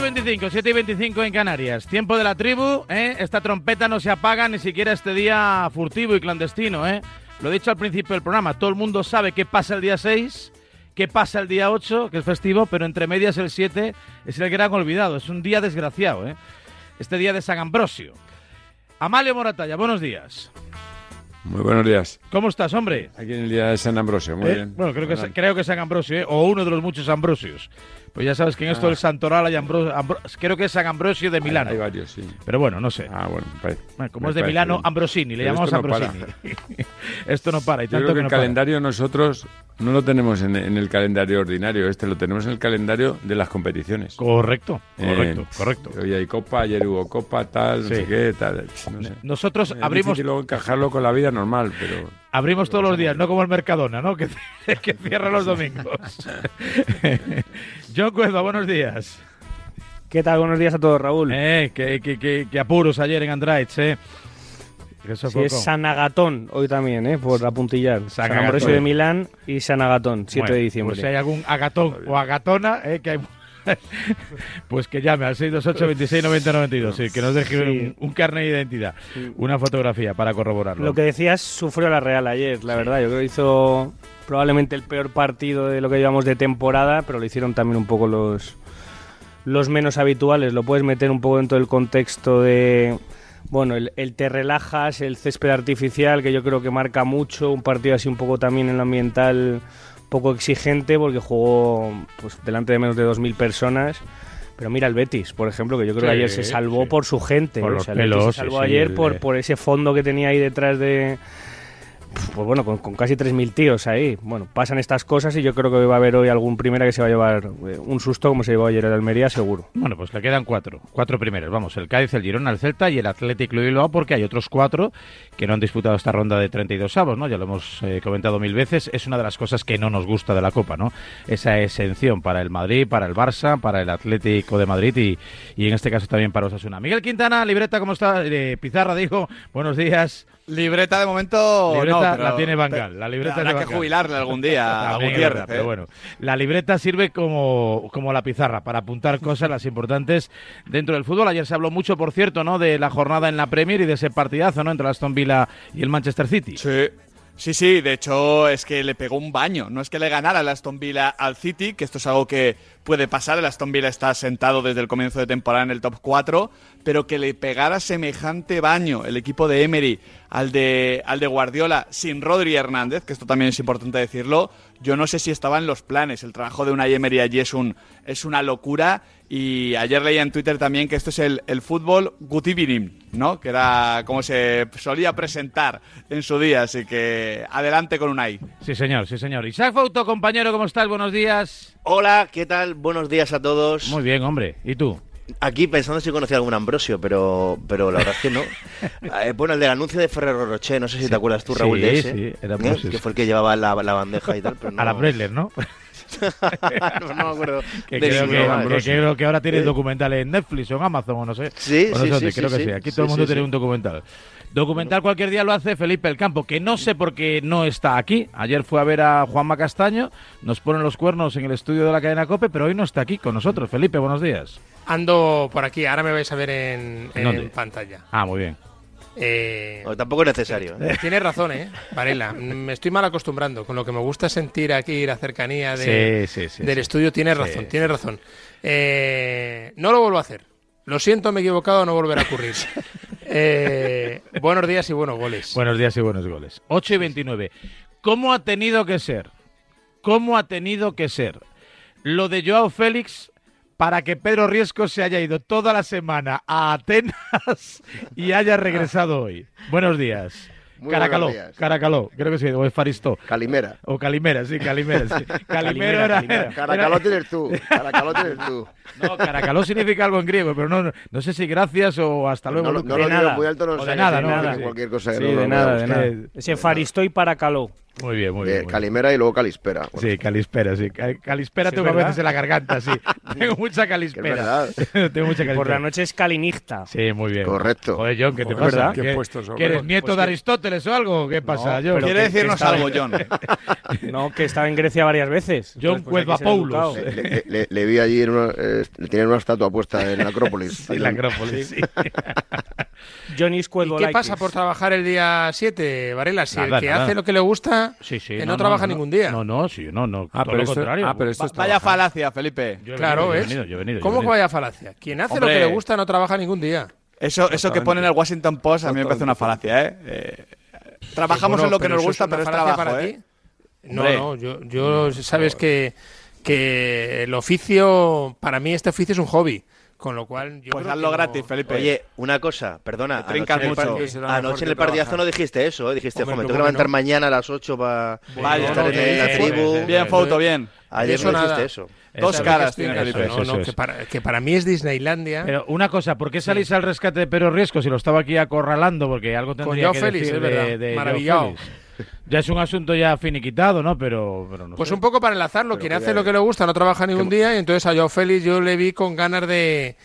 Y 25, 7 y 25 en Canarias. Tiempo de la tribu, ¿eh? Esta trompeta no se apaga ni siquiera este día furtivo y clandestino, ¿eh? Lo he dicho al principio del programa, todo el mundo sabe qué pasa el día 6, qué pasa el día 8, que es festivo, pero entre medias el 7 es el gran olvidado. Es un día desgraciado, ¿eh? Este día de San Ambrosio. Amalio Moratalla, buenos días. Muy buenos días. ¿Cómo estás, hombre? Aquí en el día de San Ambrosio, muy ¿Eh? bien. Bueno, creo que, creo que San Ambrosio, ¿eh? o uno de los muchos Ambrosios. Pues ya sabes que en esto Ah. del Santoral hay Ambro- Ambro- creo que es San Ambrosio de Milano. Hay, varios, sí. Pero bueno, no sé. Ah, bueno, parece. Bueno, como me es de Milano, bien. Ambrosini, le Pero llamamos esto no Ambrosini. esto no para, y Yo tanto creo que, que el para. calendario nosotros no lo tenemos en, en el calendario ordinario, este lo tenemos en el calendario de las competiciones. Correcto, correcto, Eh, correcto. Hoy hay copa, ayer hubo copa, tal, no sé qué, tal. No sé. Nosotros Es abrimos, difícil luego encajarlo con la vida normal, pero... abrimos todos los días, no como el Mercadona, ¿no? Que, que cierra los domingos. John Cueva, buenos días. ¿Qué tal? Buenos días a todos, Raúl. Eh, que, que, que, que apuros ayer en Andrade, eh. Que eso Sí, es con- San Agatón hoy también, ¿eh? por apuntillar. San. Ambrosio de Milán y San Agatón, 7 Bueno, de diciembre. Pues si hay algún agatón o agatona, eh, que hay... pues que llame al 628 26 90 92 sí, que nos deje Sí. un, un carnet de identidad, una fotografía para corroborarlo. Lo que decías, sufrió la Real ayer, la verdad. Yo creo que hizo probablemente el peor partido de lo que llevamos de temporada, pero lo hicieron también un poco los, los menos habituales. Lo puedes meter un poco dentro del contexto de. Bueno, el, el te relajas, el césped artificial, que yo creo que marca mucho. Un partido así un poco también en lo ambiental, poco exigente, porque jugó pues, delante de menos de 2.000 personas. Pero mira el Betis, por ejemplo, que yo creo que ayer se salvó sí. por su gente. Por ¿eh? O sea, el Betis pelos, se salvó sí, ayer por, por ese fondo que tenía ahí detrás de, pues bueno, con, con casi 3.000 tíos ahí. Bueno, pasan estas cosas y yo creo que va a haber hoy algún primera que se va a llevar eh, un susto como se llevó ayer el Almería, seguro. Bueno, pues le quedan cuatro, cuatro primeros. Vamos, el Cádiz, el Girona, el Celta y el Atlético de Bilbao, porque hay otros cuatro que no han disputado esta ronda de 32 avos, ¿no? Ya lo hemos eh, comentado mil veces. Es una de las cosas que no nos gusta de la Copa, ¿no? Esa exención para el Madrid, para el Barça, para el Atlético de Madrid y, y en este caso también para Osasuna. Miguel Quintana, libreta, ¿cómo está? Eh, Pizarra, dijo, buenos días. Libreta de momento Libreta no, pero- la tiene Bangal, la libreta Habrá de que Bangal. jubilarle algún día a Gutiérrez. verdad, ¿eh? pero bueno, la libreta sirve como, como la pizarra para apuntar cosas las importantes dentro del fútbol. Ayer se habló mucho, por cierto, ¿no? de la jornada en la Premier y de ese partidazo, ¿no? entre Aston Villa y el Manchester City. Sí. Sí, sí, de hecho es que le pegó un baño. No es que le ganara el Aston Villa al City, que esto es algo que puede pasar. El Aston Villa está sentado desde el comienzo de temporada en el top 4, pero que le pegara semejante baño el equipo de Emery al de, al de Guardiola sin Rodri Hernández, que esto también es importante decirlo. Yo no sé si estaba en los planes. El trabajo de una Emery allí es, un, es una locura. Y ayer leía en Twitter también que esto es el, el fútbol gutivinim, ¿no? Que era como se solía presentar en su día. Así que adelante con Unai. Sí, señor, sí, señor. Isaac Fauto, compañero, ¿cómo estás? Buenos días. Hola, ¿qué tal? Buenos días a todos. Muy bien, hombre. ¿Y tú? Aquí pensando si conocía algún Ambrosio, pero, pero la verdad es que no. Eh, bueno, el del anuncio de Ferrero Rocher, no sé si te acuerdas tú, Raúl, Sí, de ese. sí, era ¿eh? Que fue el que llevaba la, la bandeja y tal. Pero no, A la Bresler, ¿no? No, no me acuerdo. Que de creo, que, que creo que ahora tiene Eh. documental en Netflix o en Amazon o no sé. Sí, O no sé sí, dónde, sí, creo sí, que sí. sí. Aquí Sí, todo el mundo sí, tiene sí. un documental. Documental cualquier día lo hace Felipe El Campo, que no sé por qué no está aquí. Ayer fue a ver a Juanma Castaño, nos ponen los cuernos en el estudio de la cadena COPE, pero hoy no está aquí con nosotros. Felipe, buenos días. Ando por aquí, ahora me vais a ver en, ¿En en dónde? pantalla. Ah, muy bien. Eh, No, tampoco es necesario. ¿eh? Tienes razón, ¿eh? Varela, me estoy mal acostumbrando. Con lo que me gusta sentir aquí la cercanía de- Sí, sí, sí, del sí. estudio, tienes Sí. razón, tienes razón. Eh, no lo vuelvo a hacer. Lo siento, me he equivocado, no volverá a ocurrir. Eh, buenos días y buenos goles. Buenos días y buenos goles. 8 y 29. ¿Cómo ha tenido que ser? ¿Cómo ha tenido que ser lo de Joao Félix para que Pedro Riesco se haya ido toda la semana a Atenas y haya regresado hoy? Buenos días. Muy Caracaló. Caracaló, creo que sí, o Efaristo. Calimera. O Calimera, sí, Calimera, sí. Calimero era, Caracaló era- tienes tú. Caracaló tienes tú. No, Caracaló significa algo en griego, pero no, no sé si gracias o hasta luego. No, no De lo digo nada. muy alto, no O de sé, nada, ¿no? nada, Sí. cualquier cosa. que Sí, no de nada, de nada. Ese Faristo y para Caló. Muy bien, muy bien. De muy bien. Calimera y luego Calispera. Bueno, Sí, calispera, sí. Ca- Calispera Sí, tengo a veces en la garganta, sí. tengo mucha calispera. verdad. tengo mucha calispera. Por la noche es Calinigta. Sí, muy bien. Correcto. Joder, John, ¿qué te Joder, pasa? ¿Que, Qué puestos que eres Pues nieto que- de Aristóteles o algo? ¿Qué pasa, pero John? Quiere decirnos algo, John. No, que estaba en Grecia varias veces. John Entonces, pues, Cuevapoulos. educado. Le, le- le- le vi allí, en una, eh, le tenían una estatua puesta en la Acrópolis. Sí, la Acrópolis, sí. Johnny ¿Y qué pasa por trabajar el día 7, Varela? Si Nada, el que nada. hace lo que le gusta, Sí, sí, que no, trabaja ningún día. No, no, sí, no, no. Ah, todo pero lo esto, contrario. ah, pero esto es Vaya falacia, Felipe. Yo Claro, venido, yo he ¿ves? venido, yo he venido, yo he ¿Cómo que vaya falacia? Quien hace Hombre. lo que le gusta no trabaja ningún día. Eso, eso que pone en el Washington Post a mí me parece una falacia, ¿eh? Eh, trabajamos Bueno, en lo que nos gusta, es pero es trabajo, para ¿eh? ti. No, Hombre. no, yo, yo sabes que, que el oficio, para mí este oficio es un hobby, con lo cual yo Pues creo hazlo que no- gratis, Felipe. Oye, una cosa, perdona. En el Anoche en el partidazo trabajar. no dijiste eso, ¿eh? Dijiste, Hombre, "Jo, me tengo que ¿cómo levantar no? mañana a las 8 para estar en que- la tribu. Bien, foto, bien. Ayer Eso no dijiste nada. eso. Dos caras tiene en Felipe. eso, no, eso no, es. que, para, que para mí es Disneylandia. Pero una cosa, ¿por qué salís al rescate de Pedro Riesco si lo estaba aquí acorralando? Porque algo tendría Joao que Félix, decir es de, Maravillado. Ya es un asunto ya finiquitado, ¿no? Pero, pero no Pues sé. un poco para enlazarlo, quien hace lo que le gusta no trabaja ningún día y entonces a Joao Félix yo le vi con ganas de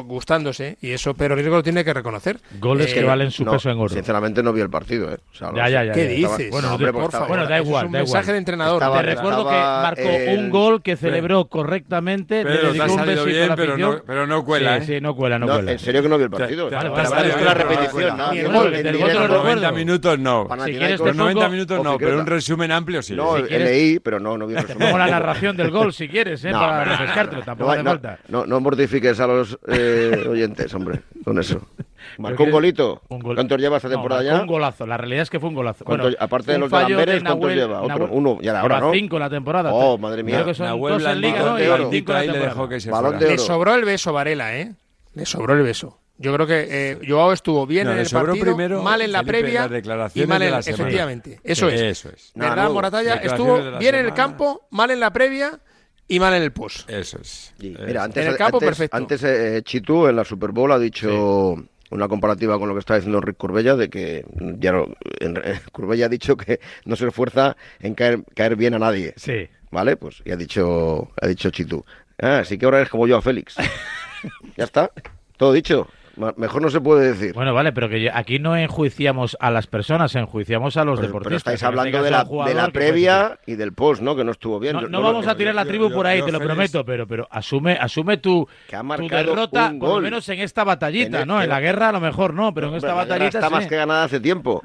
gustándose y eso pero Riesgo lo tiene que reconocer. Goles Eh, que valen su No, peso en oro. Sinceramente no vi el partido, ¿eh? O sea, Ya, ya, ya. ¿Qué ya. dices? Bueno, No, hombre, pues por estaba- favor, bueno, da igual, es un da mensaje igual. de entrenador. Estaba- Te recuerdo que marcó el- un gol que celebró correctamente. le Pedro, te dedicó un besito a bien, la pero no- pero no cuela, Sí, ¿eh? sí, no cuela, no, No, cuela. en serio que no vi el partido. Vale, vale, vale, la repetición, ¿no? vale. Ni El el gol, gol, del ni gol el te lo gol. 90 recuerdo. minutos no. Si Panathinaikos- quieres te Los 90 pongo- minutos no, pero un resumen amplio sí. No, leí, pero no, no vi el resumen. Como la narración del gol, si quieres, ¿eh? No, para refrescártelo, no, tampoco hace no, falta. No, no mortifiques a los eh, oyentes, hombre, con eso. Marcó un golito. un gol- ¿Cuántos lleva esta No, temporada marcó ya? Un golazo, la realidad es que fue un golazo. ¿Cuánto- Bueno, aparte de los de fallo Lamberes, ¿cuántos Nahuel- lleva? Otro, Nahuel- uno, ya ahora, ¿no? cinco la temporada. Oh, Creo madre mía. que son Nahuel dos en Liga, ¿no? Y cinco la le temporada. dejó que se Balón fuera. de Le sobró el beso Varela, ¿eh? Le sobró el beso. Yo creo que eh, Joao estuvo bien No, en el partido, primero, mal en la Felipe, previa las y declaraciones mal en la semana. efectivamente. Eso es. Eso es. Nada, ¿Verdad, no. Moratalla? Declaraciones Estuvo bien en el campo, mal en la previa y mal en el post. Eso es. Y, Eso. mira, antes, En el campo, antes, perfecto. antes, eh, Chitu en la Super Bowl ha dicho una comparativa con lo que está diciendo Rick Curbella de que ya no- en- Curbella ha dicho que no se esfuerza en caer, caer bien a nadie. Sí. ¿Vale? Pues y ha dicho, ha dicho Chitu. Ah, así que ahora eres como yo a Félix. ya está. Todo dicho. Mejor no se puede decir. Bueno, vale, pero que aquí no enjuiciamos a las personas, enjuiciamos a los pero, pero deportistas. estáis este hablando de la, de la previa y del post, ¿no? Que no estuvo bien. No, Yo- no no vamos a tirar la tribu yo- por ahí, yo, te lo prometo, pero, pero asume, asume tu, Que ha tu derrota, un por lo menos en esta batallita, En ¿no? este- En la guerra a lo mejor no, pero en esta batallita está sí. más que ganada hace tiempo.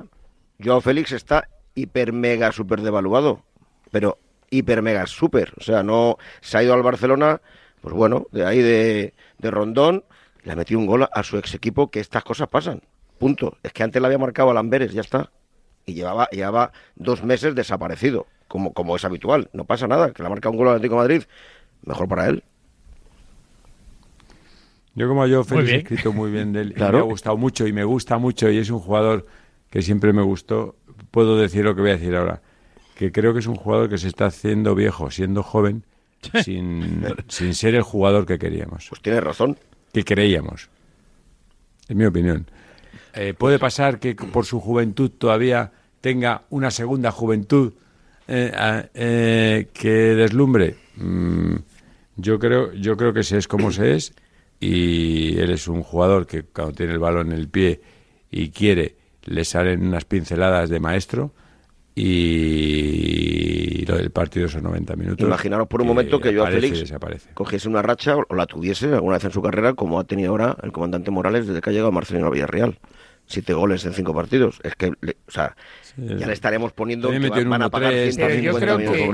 Joao Félix está hiper mega super devaluado, pero hiper mega super, o sea, no se ha ido al Barcelona, pues bueno, de ahí de, de Rondón, le ha metido un gol a, su ex equipo que estas cosas pasan. Punto. Es que antes le había marcado a Lamberes, ya está. Y llevaba, llevaba dos meses desaparecido, como, como es habitual. No pasa nada, que le ha marcado un gol al Atlético de Madrid, mejor para él. Yo como yo, Félix, he escrito muy bien de él. y Claro. Me ha gustado mucho y me gusta mucho y es un jugador que siempre me gustó. Puedo decir lo que voy a decir ahora. Que creo que es un jugador que se está haciendo viejo, siendo joven, sin, sin ser el jugador que queríamos, Pues tiene razón. Que creíamos. Es mi opinión. Eh, puede pasar que por su juventud todavía tenga una segunda juventud eh, eh, que deslumbre. Mm, yo creo, yo creo que se es como se es y él es un jugador que cuando tiene el balón en el pie y quiere le salen unas pinceladas de maestro y lo del partido son 90 minutos. Imaginaros por un momento que Joao aparece y Félix desaparece. cogiese una racha o la tuviese alguna vez en su carrera, como ha tenido ahora el comandante Morales desde que ha llegado Marcelino Villarreal. Siete goles en cinco partidos. Es que, le- o sea, ya le estaremos poniendo que van a pagar tres, Pero yo 150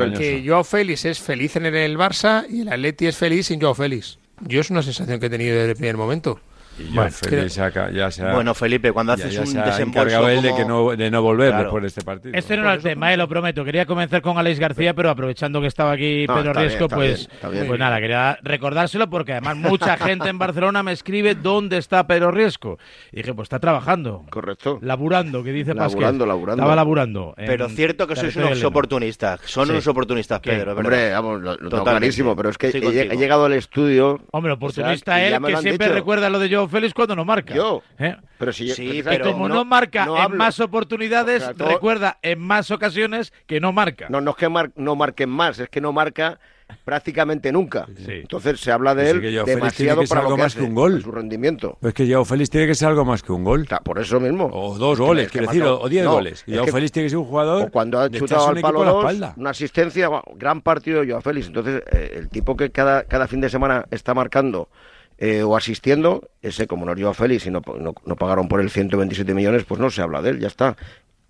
creo que, que Joao Félix es feliz en el Barça y el Atleti es feliz sin Joao Félix. Yo es una sensación que he tenido desde el primer momento. Y yo Bueno, Félix saca- ya se ha- Bueno, Felipe, cuando ya- haces ya un se ha desembolso encargado él de, como- que no, de no volver Claro. después de este partido. Este no era el tema, eh, lo prometo. Quería comenzar con Alex García, pero aprovechando que estaba aquí No, Pedro bien, Riesco, está pues, bien, está bien. pues nada, quería recordárselo porque además mucha gente en Barcelona me escribe dónde está Pedro Riesco. Y dije, pues está trabajando. Correcto. Laburando, que dice Pasquel. Laburando, laburando. Estaba laburando. Pero cierto que sois unos oportunistas. Son Sí. unos oportunistas. Pedro, ¿verdad? Hombre, vamos, lo, lo tengo clarísimo, pero es que he, llegado al estudio. Hombre, o sea, oportunista ya él, que siempre recuerda lo de Joe Félix cuando no marca. Yo. ¿Eh? Pero si Sí, Y pero como no, marca no en más oportunidades, O sea, todo- recuerda en más ocasiones que no marca. No, no es que mar- no marquen más, es que no marca prácticamente nunca. Sí. Entonces se habla de él sí Joao demasiado que ser para lo que más hace, que un gol. su rendimiento. Pues que Joao Félix tiene que ser algo más que un gol. O sea, por eso mismo. O dos goles, es que quiero decir, o diez No, goles. es Joao Félix tiene que ser un jugador O cuando ha chutado al palo a la 2, espalda. una asistencia, gran partido de Joao Félix. Entonces, eh, el tipo que cada, cada fin de semana está marcando eh, o asistiendo, ese como no es Joao Félix y no, no, no pagaron por él 127 millones, pues no se habla de él, ya está.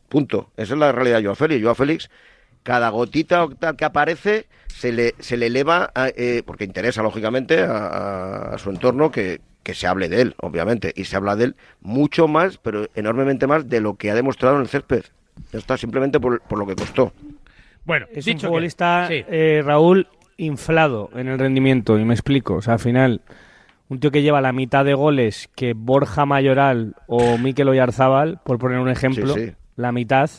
Punto. Esa es la realidad de Joao Félix. Joao Félix, cada gotita que aparece, se le, se le eleva, a- eh, porque interesa, lógicamente, a, a- a su entorno que, que se hable de él, obviamente. Y se habla de él mucho más, pero enormemente más, de lo que ha demostrado en el césped. Ya está, simplemente por, por lo que costó. Bueno, Es dicho un que- futbolista, sí. eh, Raúl, inflado en el rendimiento, y me explico. O sea, al final, un tío que lleva la mitad de goles que Borja Mayoral o Mikel Oyarzábal, por poner un ejemplo, Sí, sí. la mitad,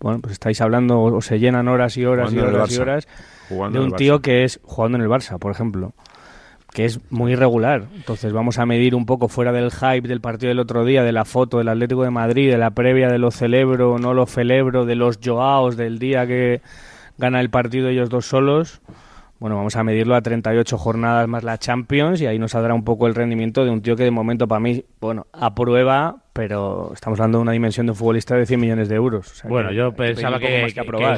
bueno, pues estáis hablando, o se llenan horas y horas Jugando y horas y horas Jugando de un tío que es jugando en el Barça, por ejemplo, que es muy irregular. Entonces vamos a medir un poco fuera del hype del partido del otro día, de la foto del Atlético de Madrid, de la previa de lo celebro, no lo celebro, de los Joaos del día que gana el partido ellos dos solos. Bueno, vamos a medirlo a 38 jornadas más la Champions y ahí nos saldrá un poco el rendimiento de un tío que de momento para mí, bueno, aprueba, pero estamos hablando de una dimensión de un futbolista de 100 millones de euros. O sea Bueno, que yo pensaba que,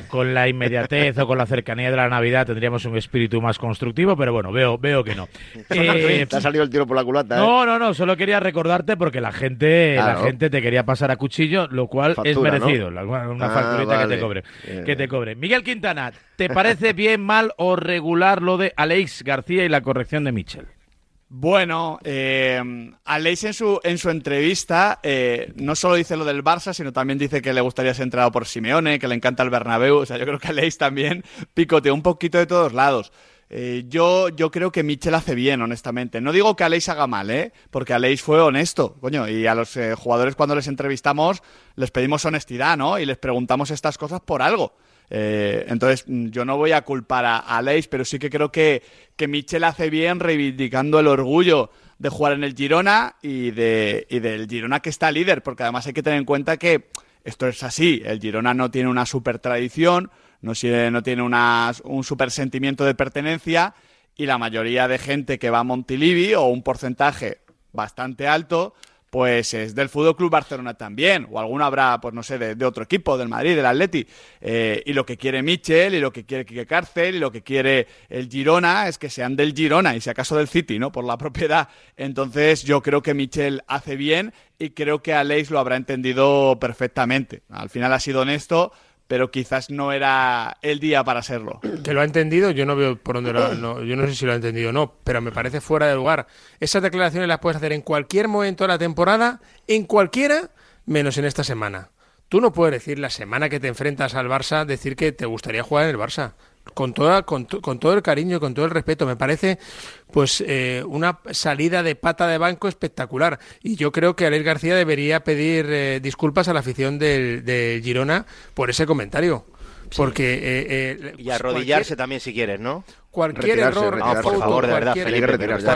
con la inmediatez o con la cercanía de la Navidad tendríamos un espíritu más constructivo, pero bueno, veo, veo que no. Eh, Te ha salido el tiro por la culata, ¿eh? no, no, no, solo quería recordarte porque la gente, Claro. la gente te quería pasar a cuchillo, lo cual Factura, es merecido, una Ah, facturita que te cobre, Bien. que te cobre. Miguel Quintana, ¿te parece bien, mal o regular lo de Alex García y la corrección de Michel? Bueno, eh, Aleix en su, en su entrevista eh, no solo dice lo del Barça, sino también dice que le gustaría ser entrenado por Simeone, que le encanta el Bernabéu. O sea, yo creo que Aleix también picoteó un poquito de todos lados. Eh, yo, yo creo que Michel hace bien, honestamente. No digo que Aleix haga mal, ¿eh? Porque Aleix fue honesto, coño. Y a los eh, jugadores cuando les entrevistamos les pedimos honestidad, ¿no? Y les preguntamos estas cosas por algo. Eh, entonces, mm, yo no voy a culpar a, a Aleix, pero sí que creo que, que Michel hace bien reivindicando el orgullo de jugar en el Girona y, de, y del Girona que está líder, porque además hay que tener en cuenta que esto es así. El Girona no tiene una super tradición, no, si- no tiene una- un super sentimiento de pertenencia y la mayoría de gente que va a Montilivi o un porcentaje bastante alto pues es del Fútbol Club Barcelona también, o alguno habrá, pues no sé, de, otro equipo, del Madrid, del Atleti. Eh, y lo que quiere Michel, y lo que quiere Quique Cárcel, y lo que quiere el Girona es que sean del Girona, y si acaso del City, ¿no? Por la propiedad. Entonces, yo creo que Michel hace bien, y creo que Aleix lo habrá entendido perfectamente. Al final ha sido honesto, pero quizás no era el día para serlo. que lo ha entendido, yo no veo por dónde lo, no, yo no sé si lo ha entendido o no, pero me parece fuera de lugar. Esas declaraciones las puedes hacer en cualquier momento de la temporada, en cualquiera, menos en esta semana. Tú no puedes decir la semana que te enfrentas al Barça, decir que te gustaría jugar en el Barça. Con, toda, con, con todo el cariño y con todo el respeto. Me parece pues eh, una salida de pata de banco espectacular. Y yo creo que Alex García debería pedir eh, disculpas a la afición del, del Girona por ese comentario. Porque eh, eh, Y arrodillarse también si quieres, ¿no? cualquier Retirarse, error, retirarse. No, por favor, de verdad, cualquier-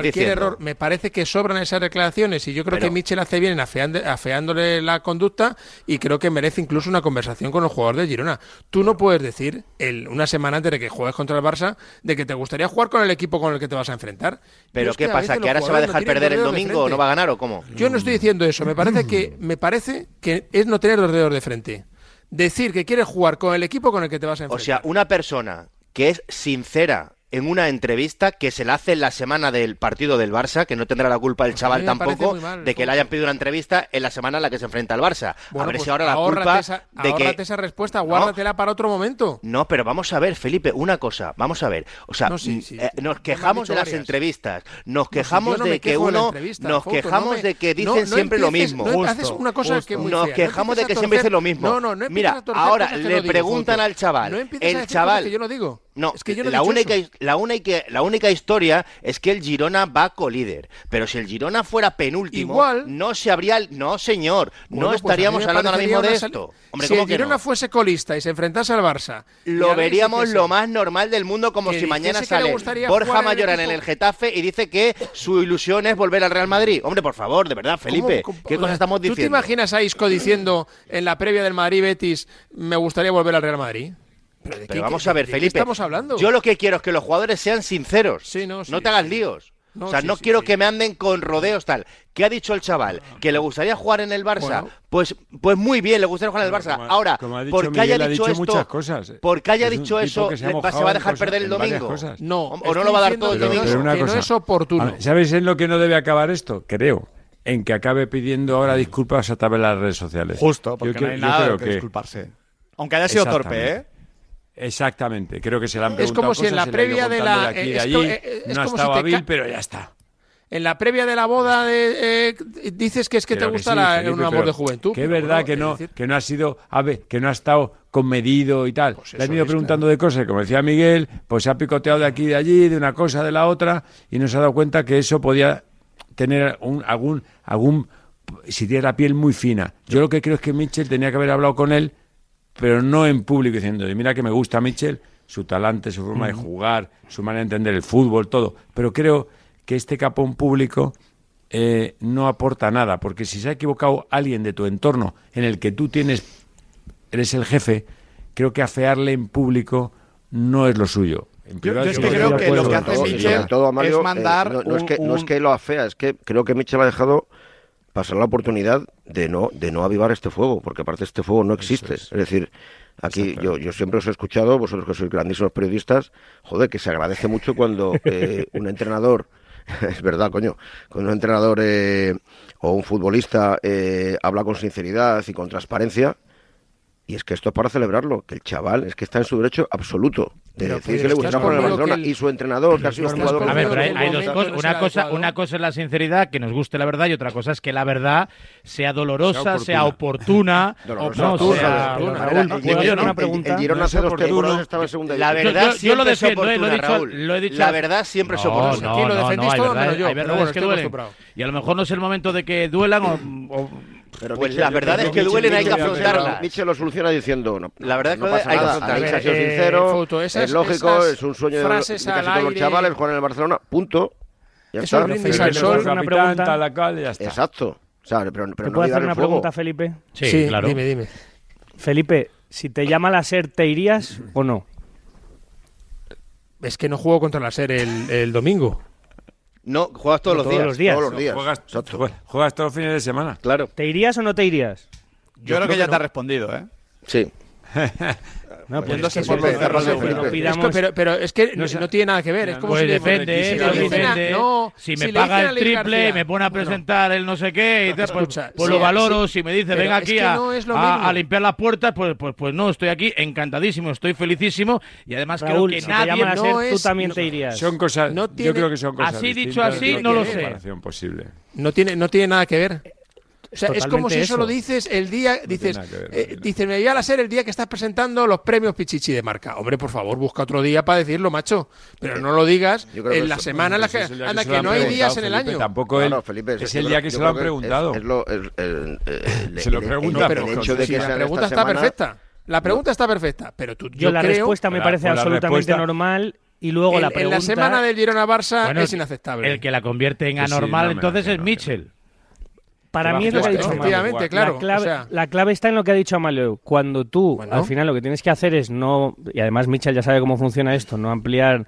Felipe, error, me parece que sobran esas declaraciones y yo creo Pero- que Michel hace bien en afeando- afeándole la conducta y creo que merece incluso una conversación con los jugadores de Girona. Tú no puedes decir el, una semana antes de que juegues contra el Barça de que te gustaría jugar con el equipo con el que te vas a enfrentar. Pero es ¿qué que pasa? ¿Que ahora los se va a dejar no perder el domingo o no va a ganar o cómo? Yo no estoy diciendo eso. Me parece que me parece que es no tener dos dedos de frente. Decir que quieres jugar con el equipo con el que te vas a O enfrentar. sea, una persona que es sincera en una entrevista que se la hace en la semana del partido del Barça, que no tendrá la culpa el Pues a chaval tampoco mal, de que le hayan pedido una entrevista en la semana en la que se enfrenta al Barça. a Bueno, ver pues si ahora la culpa esa, de que esa respuesta, guárdatela para otro momento. no, pero vamos a ver, Felipe, una cosa, vamos a ver. O sea, No, sí, sí. eh, nos quejamos de las varias. entrevistas, nos No, quejamos si de que uno, nos quejamos me- de que dicen siempre lo mismo. no haces una cosa que muy nos fea, quejamos de que a siempre dicen lo mismo. No, no, Mira, a ahora le preguntan al chaval, a el chaval que yo no digo. No, es que yo no he la, única, la, única, la única historia es que el Girona va colíder. Pero si el Girona fuera penúltimo, Igual. no se habría. No, señor. Bueno, no pues estaríamos hablando ahora mismo de esto. Hombre, si ¿cómo el Girona no? fuese colista y se enfrentase al Barça. Lo veríamos lo más normal del mundo, como si mañana sale Borja jugar en el Mayoral en el Getafe y dice que su ilusión es volver al Real Madrid. Hombre, por favor, de verdad, Felipe, ¿Cómo- cómo- ¿qué cosa estamos ¿Tú te diciendo? imaginas a Isco diciendo en la previa del Madrid-Betis me gustaría volver al Real Madrid? ¿Pero, de Pero qué- vamos qué- a ver, de qué Felipe. estamos hablando? Yo lo que quiero es que los jugadores sean sinceros. Sí, no, sí, no te hagas sí. líos. No, o sea, sí, no sí, quiero sí. que me anden con rodeos tal. ¿Qué ha dicho el chaval? ¿Que le gustaría jugar en el Barça? Bueno. Pues, pues muy bien, le gustaría jugar en el Barça. Como- Ahora, como ha dicho porque haya Miguel, ha dicho, dicho esto, muchas cosas. porque haya Es dicho eso, se va- se mojado va a dejar cosas- perder el domingo. No, o no lo va a dar todo el domingo. que no es oportuno. ver, ¿Sabéis en lo que no debe acabar esto? Creo. En que acabe pidiendo ahora disculpas a través de las redes sociales. Justo, porque Yo no hay yo nada creo que- disculparse. Aunque haya sido torpe, ¿eh? Exactamente. Creo que se le han Es preguntado como si en cosas, la previa de la- de aquí y de es allí, co- es no como si ca- pero ya está. En la previa de la boda de, eh, dices que es que te gusta sí, la- Felipe, un amor de juventud. Que es verdad que es no, decir, que no ha sido, a ver, que no ha estado conmedido y tal. Pues Le han ido es, preguntando de cosas, como decía Miguel, pues se ha picoteado de aquí y de allí, de una cosa, de la otra, y no se ha dado cuenta que eso podía tener un- algún, algún, si tiene la piel muy fina. Yo lo que creo es que Mitchell tenía que haber hablado con él, pero no en público, diciendo, mira que me gusta Mitchell, su talante, su forma de jugar, su manera de entender el fútbol, todo. Pero creo que este capón público eh, no aporta nada, porque si se ha equivocado alguien de tu entorno en el que tú tienes, eres el jefe, creo que afearle en público no es lo suyo. Yo- es que creo que lo que hace Mitchell es mandar eh, no, no es un- que, no es un- que lo afea, es que creo que Mitchell ha dejado pasar la oportunidad de no, de no avivar este fuego, porque aparte este fuego no existe. es. decir, aquí yo, yo siempre os he escuchado, vosotros que sois grandísimos periodistas, joder, que se agradece mucho cuando eh, un entrenador, es verdad, coño, cuando un entrenador eh, o un futbolista eh, habla con sinceridad y con transparencia, y es que esto es para celebrarlo, que el chaval es que está en su derecho absoluto de Pero decir que que le gustaría jugar conmigo Barcelona el- y su entrenador, que ha sido estás jugador A ver, pero hay, hay un dos cosas. Una cosa, una cosa es la sinceridad, que nos guste la verdad, y otra cosa es que la verdad sea dolorosa, Sea sea oportuna, Dolorosa, no oportuna, sea. oportuna. Raúl, digo yo, una pregunta. El Girona hace dos temporadas estaba en segunda La verdad Yo- lo es defiendo, eh, lo he oportuna, dicho- lo he dicho la verdad siempre es oportuna. Aquí lo defendís todo menos yo, hay verdades que duelen. Y a lo mejor no es el momento de que duelan o, o- Pero Pues la verdad es que Mitchell- duelen, hay que afrontarlas. Mitchell lo soluciona diciendo, no, La verdad es no que pasa hay que nada, ha sido Eh, sincero, esas- es lógico, es un sueño de, casi todos los aire- chavales jugar en el Barcelona, punto. Ya Eso está. es brindis al que sol. no Una pregunta. tal, la cual, y ya está. Exacto. O sea, pero, pero ¿Te no puedo hacer una fuego. pregunta, Felipe? Sí, claro. Dime, dime. Felipe, si te llama la SER, ¿te irías o no? Es que no juego contra la SER el, el domingo. No, juegas todos, los, Todos días. los días. Todos los días. Juegas, todos los fines de semana. Claro. ¿Te irías o no te irías? Yo, creo que ya te ha respondido, ¿eh? Sí. No, pues es por que los cerros de no Felipe. pidamos- Es que- pero, pero es que no, No sé. no tiene nada que ver. Es como Pues si depende, si eh, le a- depende. no, si si me le paga a el triple García, y me pone a bueno, presentar el no sé qué, y tal, pues, Escucha, pues sí, lo valoro. sí, si me dice, pero venga es aquí a, no es lo a- a limpiar las puertas, pues, pues, pues no, estoy aquí encantadísimo, estoy felicísimo. Y además Raúl, creo si que te llama nadie. no SER, tú es- también no- te irías. Son cosas, No yo creo que son cosas Así dicho así, no no lo sé. no tiene nada que ver. O sea, es como si eso, eso. lo dices el día, dices, ver, no eh, dices, me voy a la SER el día que estás presentando los premios Pichichi de marca. Hombre, por favor, busca otro día para decirlo, macho. Pero no lo digas en la eso- semana en la que, anda, que, no hay días en el año. Tampoco él- Claro, Felipe, es el día que se lo han preguntado. Es, es lo, el, el- el- Se lo el- pregunta, el- pero el con- hecho de sí, que la pregunta está semana- perfecta. La pregunta está perfecta, pero tú, Yo, la creo respuesta me parece la absolutamente respuesta- normal y luego en, la en pregunta... la semana del Girona Barça Bueno, es inaceptable. El que la convierte en sí, anormal no, entonces es no, que no. Mitchell. Para mí es lo que ha dicho Claro, la, clave, está en lo que ha dicho Amaleu. Cuando tú, al final, lo que tienes que hacer es no... Y además Michel ya sabe cómo funciona esto, no ampliar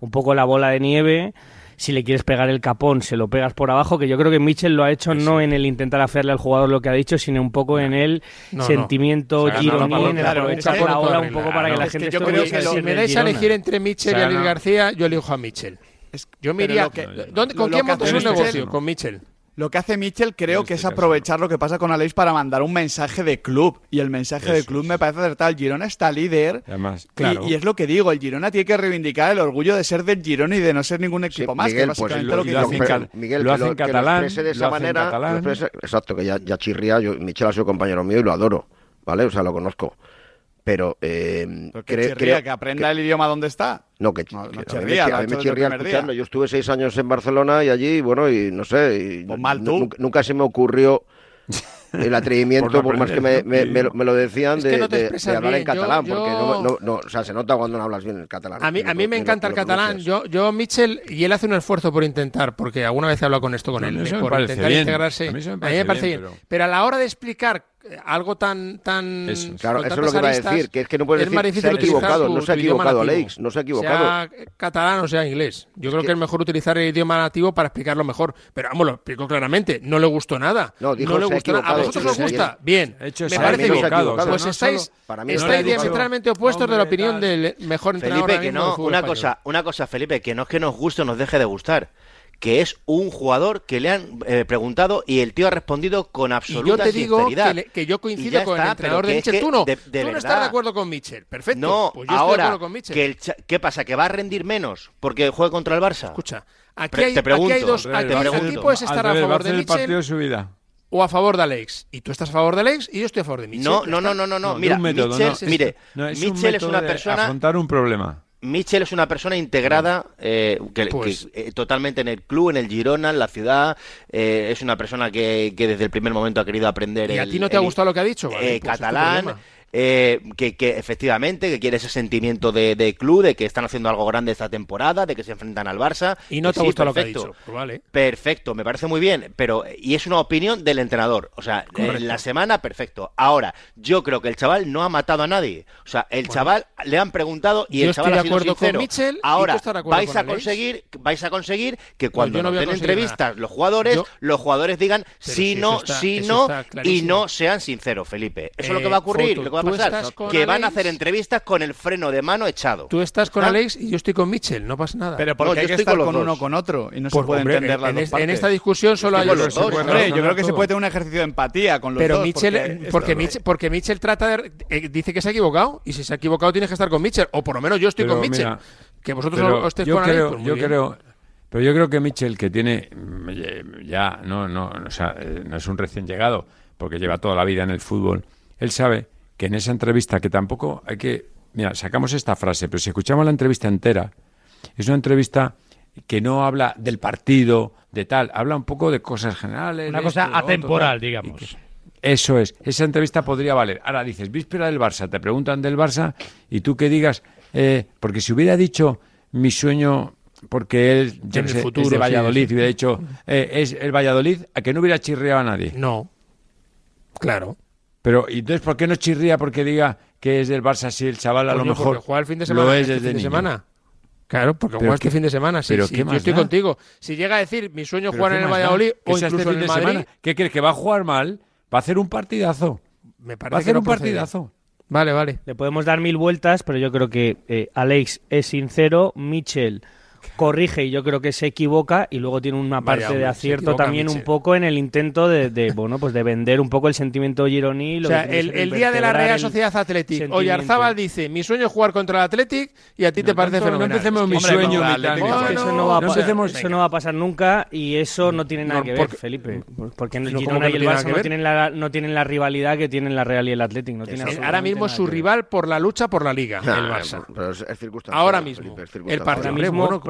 un poco la bola de nieve si le quieres pegar el capón, se lo pegas por abajo, que yo creo que Mitchell lo ha hecho no en el intentar hacerle al jugador lo que ha dicho, sino un poco en el sentimiento no. O sea, gironí, en el aprovechar la ola un poco para que la gente... Que yo creo que si me dais a elegir entre Mitchell y Alex García, yo elijo a Mitchell. Es, yo me iría... ¿Con quién montas un negocio? Con Mitchell. Lo que hace Mitchell creo que es aprovechar lo que pasa con Aleix para mandar un mensaje de club. Y el mensaje de club me parece acertado. El Girona está líder. Además, claro. y, es lo que digo, el Girona tiene que reivindicar el orgullo de ser del Girona y de no ser ningún equipo más. Miguel, que básicamente lo, lo, que lo hacen, Miguel, lo hacen catalán. de esa manera. Exacto, que ya, chirría. Yo, Mitchell ha sido compañero mío y lo adoro. ¿Vale? O sea, lo conozco. Pero, eh, que chirría, que aprenda el idioma donde está. No, que, no, chirría, a mí, me chirría escucharlo. Yo estuve seis años en Barcelona y allí, bueno, y no sé. Y pues mal tú. Nunca, se me ocurrió el atrevimiento, por, más que me, me, lo decían, de, hablar en catalán, porque. No, o sea, se nota cuando no hablas bien el catalán. A mí, a mí me encanta el catalán. Yo, yo, Mitchell, y él hace un esfuerzo por intentar, porque alguna vez he hablado con esto con él, por intentar integrarse. A mí, me parece, bien. pero... a la hora de explicar algo tan tan eso, es. Lo que va a decir que es que no puedes decir se ha equivocado no se ha equivocado Alex no se ha equivocado. sea catalán o sea inglés. Yo creo que... es mejor utilizar el idioma nativo para explicarlo mejor. Pero vamos lo explicó claramente no le gustó nada. No, le gustó nada. a vosotros os gusta bien hecho, me parece equivocado. pues estáis para mí estáis diametralmente opuestos Hombre, de la opinión del mejor entrenador Felipe que no una cosa una cosa Felipe que no es que nos guste o nos deje de gustar que es un jugador que le han eh, preguntado y el tío ha respondido con absoluta y yo te digo sinceridad. Que, yo coincido con el entrenador de Mitchell. Tú no, de, de estás de acuerdo con Mitchell. Perfecto. No, pues yo ahora, estoy de con que ¿qué pasa? ¿Que va a rendir menos porque juega contra el Barça? Escucha, aquí hay, te aquí hay dos. Aquí, te aquí puedes estar a favor de Mitchell. O a favor de Alex. Y tú estás a favor de Alex y yo estoy a favor de Mitchell. No, no, no, no, no. no mira, Mitchell, es, mire, no, Mitchell es una persona. Afrontar un problema. Mitchell es una persona integrada eh, que, pues- eh, totalmente en el club, en el Girona, en la ciudad. Eh, es una persona que, que, desde el primer momento ha querido aprender. ¿Y el, a ti no te ha gustado lo que ha dicho? Pues catalán eh, que, efectivamente, que quiere ese sentimiento de, club, de que están haciendo algo grande esta temporada, de que se enfrentan al Barça. Y no te sí, gusta lo que ha dicho. Perfecto, me parece muy bien, pero y es una opinión del entrenador. O sea, eh, en la semana, perfecto. Ahora, yo creo que el chaval no ha matado a nadie. O sea, el chaval le han preguntado y el chaval ha sido sincero. Mitchell, Ahora, vais a conseguir, vais a conseguir que cuando no den entrevistas los jugadores, los jugadores digan si, no, si no, y no sean sinceros, Felipe. Eso es lo que va a ocurrir que van a hacer entrevistas con el freno de mano echado. Tú estás con ah. Alex y yo estoy con Mitchell, no pasa nada. Pero porque no, hay que estar con, con uno con otro y no se pues, puede hombre, entender en, las en, esta discusión solo hay los dos. Hombre, yo creo que se puede tener un ejercicio de empatía con los dos. Mitchell, porque, Mitchell, porque Mitchell ¿eh? trata de, eh, dice que se ha equivocado y si se ha equivocado tienes que estar con Mitchell o por lo menos yo estoy con Mitchell. Que vosotros estéis con Alex, pues yo creo pero yo creo que Mitchell, que tiene mm, ya, no, no, eh, no es un recién llegado, porque lleva toda la vida en el fútbol, él sabe que en esa entrevista, que tampoco hay que... Mira, sacamos esta frase, pero si escuchamos la entrevista entera, es una entrevista que no habla del partido, de tal, habla un poco de cosas generales. Una cosa atemporal, digamos. Eso es, esa entrevista podría valer. Ahora dices, víspera del Barça, te preguntan del Barça y tú que digas, eh, porque si hubiera dicho mi sueño, porque él ya sé, futuro, es de Valladolid, hubiera dicho, eh, es el Valladolid, a que no hubiera chirriado a nadie. No, claro. Pero, ¿y entonces por qué no chirría porque diga que es del Barça si el chaval a lo mejor juega el fin de semana, lo es este Claro, porque juega este fin de semana. Sí, yo estoy contigo. Si llega a decir mi sueño es jugar en el Valladolid da? o este incluso este en el Madrid, semana, ¿qué crees que va a jugar mal? Va a hacer un partidazo. Me parece va a hacer un partidazo. Vale, vale. Le podemos dar mil vueltas, pero yo creo que eh, Alex es sincero, Michel corrige y yo creo que se equivoca y luego tiene una parte de acierto también un poco en el intento de, bueno pues de vender un poco el sentimiento gironí. o sea, el, día de la Real Sociedad Athletic, Oyarzábal dice, mi sueño es jugar contra el Athletic y a ti te parece tanto, fenomenal. No empecemos mi sueño, eso no va a pasar nunca y eso no tiene nada que ver, Felipe. Porque el Girona y el Barça no tienen, la, no tienen la rivalidad que tienen la Real y el Athletic. Ahora mismo su rival por la lucha por la Liga, el Barça. Ahora mismo. El partido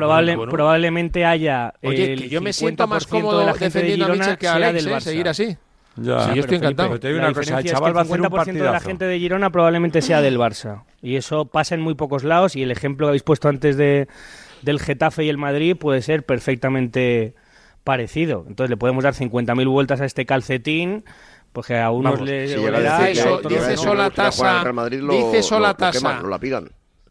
probable, probablemente haya. Oye, eh, yo me siento más cómodo de la gente de Girona que a Alex, del ¿eh? Barça. seguir así. Sí, estoy encantado. Felipe, te el chaval va a hacer un de la gente de Girona probablemente sea del Barça. Y eso pasa en muy pocos lados. Y el ejemplo que habéis puesto antes de, del Getafe y el Madrid puede ser perfectamente parecido. Entonces le podemos dar 50.000 vueltas a este calcetín. Pues porque a unos les si dice eso la tasa, dice eh, sola tasa,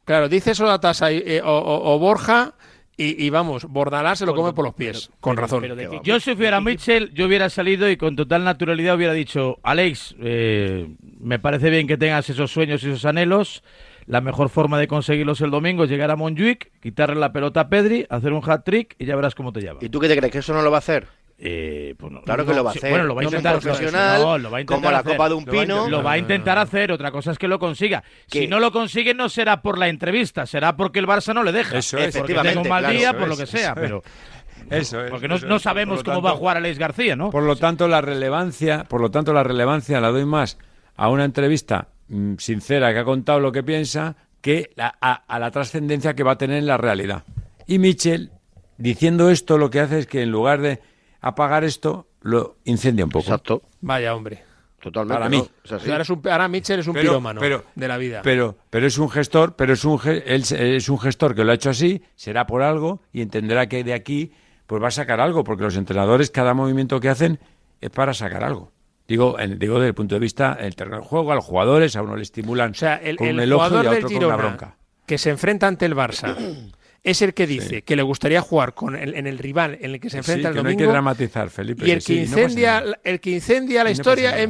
claro, dice sola tasa o Borja y, y vamos, Bordalás se lo come por los pies, con razón. Yo si fuera Mitchell, yo hubiera salido y con total naturalidad hubiera dicho, Alex, eh, me parece bien que tengas esos sueños y esos anhelos. La mejor forma de conseguirlos el domingo es llegar a Montjuic, quitarle la pelota a Pedri, hacer un hat-trick y ya verás cómo te lleva. ¿Y tú qué te crees? ¿Que eso no lo va a hacer? Eh, pues no- Claro que no, lo va a hacer. Bueno, lo va a No intentar profesional, no, lo va a intentar como la hacer. copa de un Lo va a pino. Lo va a intentar hacer. Otra cosa es que lo consiga. Si no lo consigue, no será por la entrevista, será porque el Barça no le deja. Eso es. Porque Efectivamente, tenga un mal claro, día, por lo que sea. eso Pero Eso es. porque no, eso no es. sabemos Por cómo va a jugar Alex García, ¿no? Por lo tanto, la relevancia, por lo tanto, la relevancia la doy más a una entrevista mm, sincera que ha contado lo que piensa que la- a, a la trascendencia que va a tener en la realidad. Y Michel, diciendo esto, lo que hace es que en lugar de apagar esto, lo incendia un poco. Exacto, Vaya, hombre. totalmente. Para mí. ¿no? O sea, ahora, es un- ahora Mitchell es un pirómano de la vida. Pero, pero es un gestor, pero es un, él es un gestor que lo ha hecho así, será por algo y entenderá que de aquí pues va a sacar algo, porque los entrenadores cada movimiento que hacen es para sacar algo. Digo, en- digo desde el punto de vista del terreno del juego, a los jugadores, a uno le estimulan o sea, el, con el jugador y a del otro con una bronca. que se enfrenta ante el Barça es el que dice que le gustaría jugar con el, en el rival en el que se Sí, enfrenta que el no hay que domingo. dramatizar, Felipe. y el que, incendia, el que incendia la no historia es nada.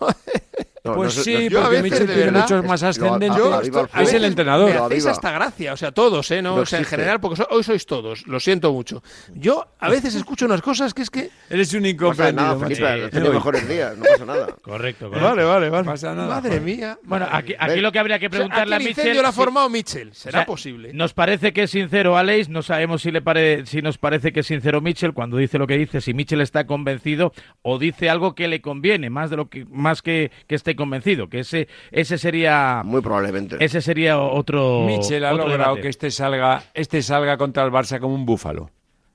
Mitchell. No, Pues no, sí, no, porque de tiene muchos más ascendentes. a- Yo a- esto- viva el a es el entrenador. Me hacéis hasta gracia, o sea, todos, ¿eh? No, No o sea, en general, porque so- hoy sois todos, lo siento mucho. Yo a veces escucho unas cosas que es que... Eres un No pasa nada, incomprendido. Felipe, macho. has tenido mejores días, no pasa nada. Correcto, correcto. vale, No pasa nada. Madre joder. mía. Bueno, aquí, aquí lo que habría que O sea, preguntarle a el Mitchell... lo ha si- formado Mitchell. ¿Será O sea, posible? Nos parece que es sincero Alex, no sabemos si le pare, si nos parece que es sincero Mitchell cuando dice lo que dice, si Mitchell está convencido o dice algo que le conviene, más de lo que más que, que esté convencido, que ese ese sería Muy probablemente. ese sería otro Michel ha otro logrado debate. que este salga, este salga contra el Barça como un búfalo,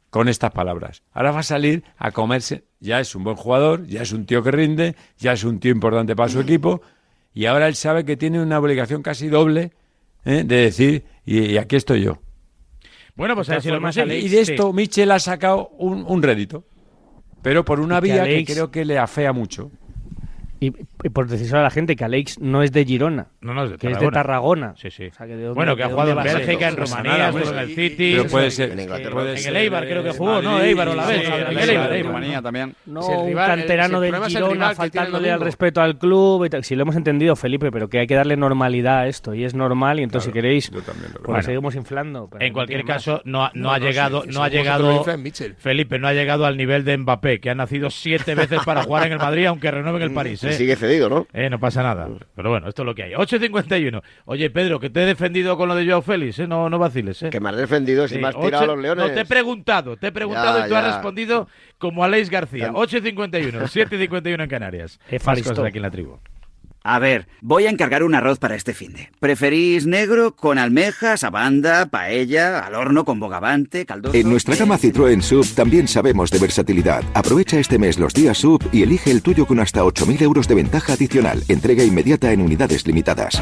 con estas palabras. Ahora va a salir a comerse, ya es un buen jugador, ya es un tío que rinde, ya es un tío importante para su equipo, y ahora él sabe que tiene una obligación casi doble ¿eh? de decir, y, y aquí estoy yo. Bueno, pues a ver si lo. Alex, Y de Sí. esto Michel ha sacado un, un rédito, pero por una que vía que creo que le afea mucho. Y, y por decirlo a la gente, que Alex no es de Girona, No, no, es de que es de Tarragona. Sí, sí. O sea, que de dónde- bueno, que ha jugado en. Bélgica, en Rumanía, en el City. Pero puede ser, en Inglaterra. puede En ser el Eibar creo que jugó, ¿no? Eibar o la Vez, sí, en el Eibar, Eibar. Rumanía también. No, un canterano el- el del Girona faltándole al respeto al club. y tal. Si lo hemos entendido, Felipe, pero que hay que darle normalidad a esto. Y es normal, y entonces si queréis, yo también lo pues seguimos inflando. pero En cualquier caso, no ha, llegado, no ha llegado. Felipe, no ha llegado al nivel de Mbappé, que ha nacido siete veces para jugar en el Madrid, aunque renueve en el París. Y sigue cedido, ¿no? Eh, no pasa nada. Pero bueno, esto es lo que hay. 8.51. Oye, Pedro, que te he defendido con lo de Joao Félix, ¿eh? No, no vaciles, ¿eh? Que me has defendido si Sí, me has tirado a los leones. No, te he preguntado, te he preguntado Ya, y tú has respondido como Aleix García. Tan- 8.51, 7.51 en Canarias. Más cosas aquí en la tribu. A ver, voy a encargar un arroz para este finde. ¿Preferís negro con almejas, abanda, paella, al horno con bogavante, caldoso? En nuestra gama Citroën Sub también sabemos de versatilidad. Aprovecha este mes los días Sub y elige el tuyo con hasta 8.000 euros de ventaja adicional. Entrega inmediata en unidades limitadas.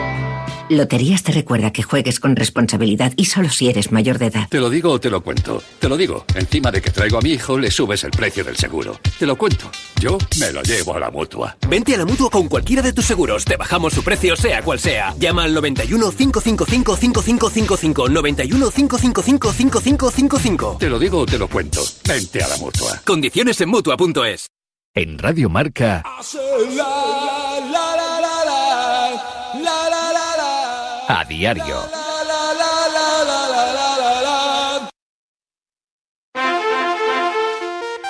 Loterías te recuerda que juegues con responsabilidad y solo si eres mayor de edad. Te lo digo o te lo cuento. Te lo digo. Encima de que traigo a mi hijo, le subes el precio del seguro. Te lo cuento. Yo me lo llevo a la mutua. Vente a la mutua con cualquiera de tus seguros. Te bajamos su precio, sea cual sea. Llama al 91 555 5555. 91 555 5555. Te lo digo o te lo cuento. Vente a la mutua. Condiciones en mutua.es. En Radio Marca, a diario.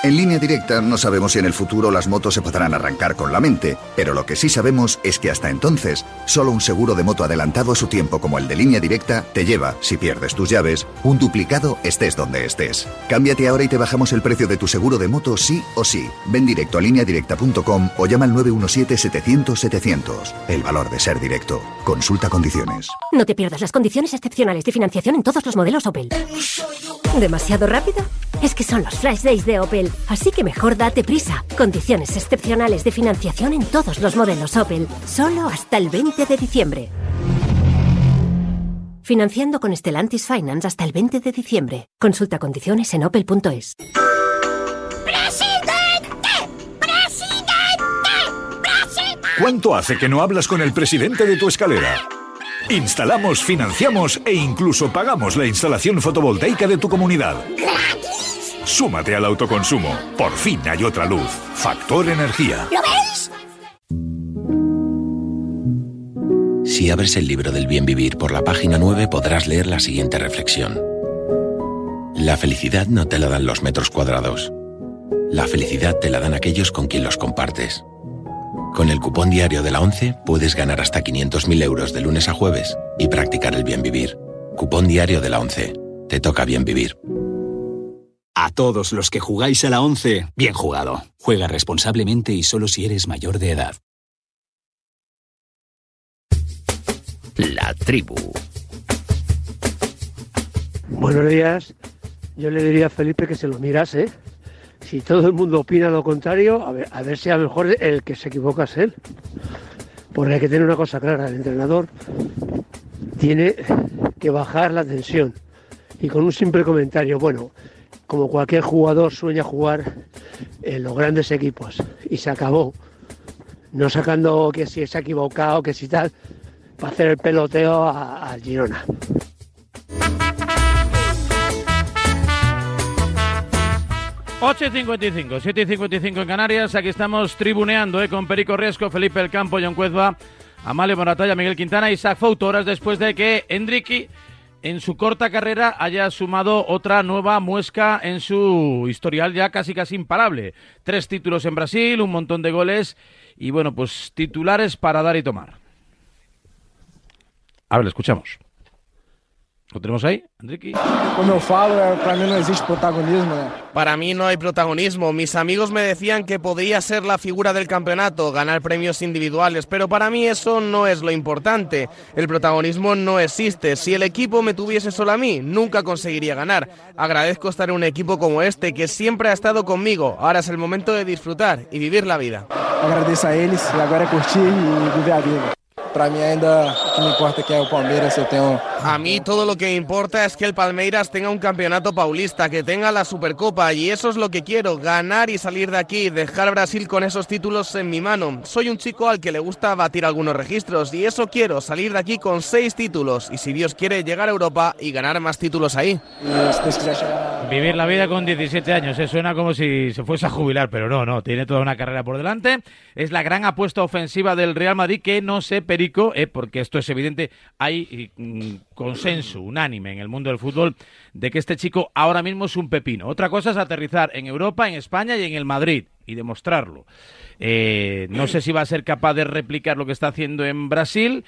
En línea directa no sabemos si en el futuro las motos se podrán arrancar con la mente, pero lo que sí sabemos es que hasta entonces, solo un seguro de moto adelantado a su tiempo como el de línea directa te lleva, si pierdes tus llaves, un duplicado estés donde estés. Cámbiate ahora y te bajamos el precio de tu seguro de moto sí o sí. Ven directo a lineadirecta.com o llama al 917-700-700. El valor de ser directo. Consulta condiciones. No te pierdas las condiciones excepcionales de financiación en todos los modelos Opel. ¿Demasiado rápido? Es que son los flash days de Opel, así que mejor date prisa. Condiciones excepcionales de financiación en todos los modelos Opel, solo hasta el 20 de diciembre. Financiando con Stellantis Finance hasta el 20 de diciembre. Consulta condiciones en opel.es. ¿Cuánto hace que no hablas con el presidente de tu escalera? Instalamos, financiamos e incluso pagamos la instalación fotovoltaica de tu comunidad. Súmate al autoconsumo. Por fin hay otra luz. Factor Energía. ¿Lo veis? Si abres el libro del bien vivir por la página 9 podrás leer la siguiente reflexión. La felicidad no te la dan los metros cuadrados. La felicidad te la dan aquellos con quien los compartes. Con el cupón diario de la 11 puedes ganar hasta 500.000 euros de lunes a jueves y practicar el bien vivir. Cupón diario de la 11. Te toca bien vivir. A todos los que jugáis a la 11, bien jugado. Juega responsablemente y solo si eres mayor de edad. La tribu. Buenos días. Yo le diría a Felipe que se lo mirase. Si todo el mundo opina lo contrario, a ver, a ver si a lo mejor el que se equivoca es él. Porque hay que tener una cosa clara, el entrenador tiene que bajar la tensión. Y con un simple comentario, bueno, como cualquier jugador sueña jugar en los grandes equipos. Y se acabó. No sacando que si se ha equivocado, que si tal, para hacer el peloteo a, a Girona. Ocho y 55, 7 y 55 en Canarias. Aquí estamos tribuneando eh, con Perico Riesco, Felipe El Campo, John Cuezba, Amalio Moratalla, Miguel Quintana y Isaac Fouto. Horas después de que Enrique, en su corta carrera, haya sumado otra nueva muesca en su historial ya casi casi imparable. Tres títulos en Brasil, un montón de goles y bueno, pues titulares para dar y tomar. A ver, escuchamos. ¿Lo tenemos ahí, Enrique? Como eu falo, é, para mí no existe protagonismo? Para mí no hay protagonismo. Mis amigos me decían que podría ser la figura del campeonato, ganar premios individuales, pero para mí eso no es lo importante. El protagonismo no existe. Si el equipo me tuviese solo a mí, nunca conseguiría ganar. Agradezco estar en un equipo como este, que siempre ha estado conmigo. Ahora es el momento de disfrutar y vivir la vida. Agradeço a eles e agora é curtir e viver a vida. Para mí ainda o que me importa que é o Palmeiras, eu tenho A mí todo lo que importa es que el Palmeiras tenga un campeonato paulista, que tenga la Supercopa y eso es lo que quiero, ganar y salir de aquí, dejar Brasil con esos títulos en mi mano. Soy un chico al que le gusta batir algunos registros y eso quiero, salir de aquí con seis títulos y si Dios quiere llegar a Europa y ganar más títulos ahí. se Vivir la vida con 17 años, eh, suena como si se fuese a jubilar, pero no, no, tiene toda una carrera por delante. Es la gran apuesta ofensiva del Real Madrid que no sé, Perico, eh, porque esto es evidente, hay mm, consenso unánime en el mundo del fútbol de que este chico ahora mismo es un pepino. Otra cosa es aterrizar en Europa, en España y en el Madrid y demostrarlo. Eh, no sé si va a ser capaz de replicar lo que está haciendo en Brasil,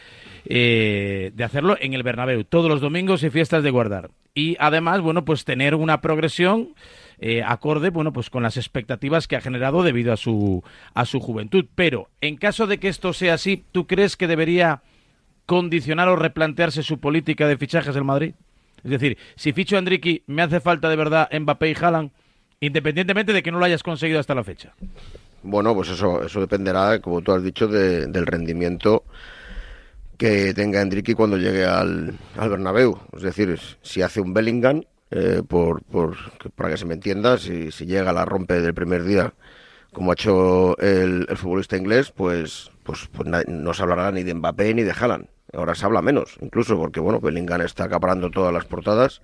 eh, de hacerlo en el Bernabéu, todos los domingos y fiestas de guardar. Y además, bueno, pues tener una progresión eh, acorde, bueno, pues con las expectativas que ha generado debido a su, a su juventud. Pero, en caso de que esto sea así, ¿tú crees que debería condicionar o replantearse su política de fichajes del Madrid? Es decir, si ficho a Enrique, ¿me hace falta de verdad Mbappé y Haaland? Independientemente de que no lo hayas conseguido hasta la fecha. Bueno, pues eso, eso dependerá, como tú has dicho, de- del rendimiento que tenga Enrique cuando llegue al, al Bernabéu. Es decir, si hace un Bellingham, eh, por, para que se me entienda, si, si llega, la rompe del primer día, como ha hecho el, el futbolista inglés, pues, pues, pues no se hablará ni de Mbappé ni de Haaland. Ahora se habla menos, incluso porque, bueno, Bellingham está acaparando todas las portadas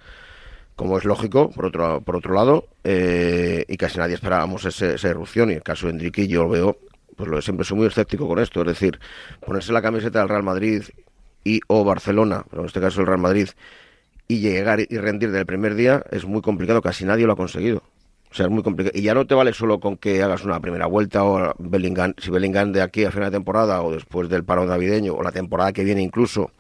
como es lógico, por otro, por otro lado, eh, y casi nadie esperábamos ese- esa erupción. Y el caso de Enrique, yo lo veo, pues lo siempre soy muy escéptico con esto. Es decir, ponerse la camiseta del Real Madrid y o Barcelona, pero en este caso el Real Madrid, y llegar y rendir del primer día es muy complicado, casi nadie lo ha conseguido. O sea, es muy complicado. Y ya no te vale solo con que hagas una primera vuelta o Bellingham, si Bellingham de aquí a final de temporada o después del paro navideño o la temporada que viene incluso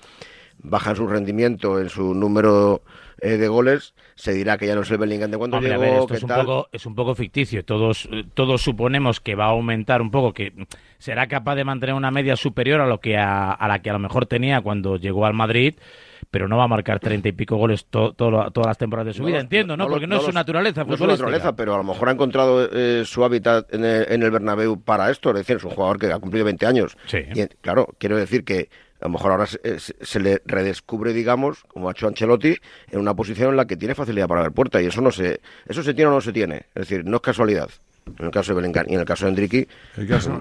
baja en su rendimiento, en su número eh, de goles, se dirá que ya no es el Bellingham de cuando Hombre, a llegó, ver, esto es un, tal. poco, es un poco ficticio. Todos, todos suponemos que va a aumentar un poco, que será capaz de mantener una media superior a, lo que a, a la que a lo mejor tenía cuando llegó al Madrid. Pero no va a marcar treinta y pico goles to- todas las temporadas de su No vida, entiendo, ¿no? Porque no, es su naturaleza No es su naturaleza, pero a lo mejor ha encontrado eh, su hábitat en el, en el Bernabéu para esto. Es decir, es un jugador que ha cumplido 20 años. Y, claro, quiero decir que a lo mejor ahora se, eh, se- se le redescubre, digamos, como ha hecho Ancelotti, en una posición en la que tiene facilidad para ver puerta. Y eso no se, eso se tiene o no se tiene. Es decir, no es casualidad. En el caso de Bellingham y en el caso de Enrique,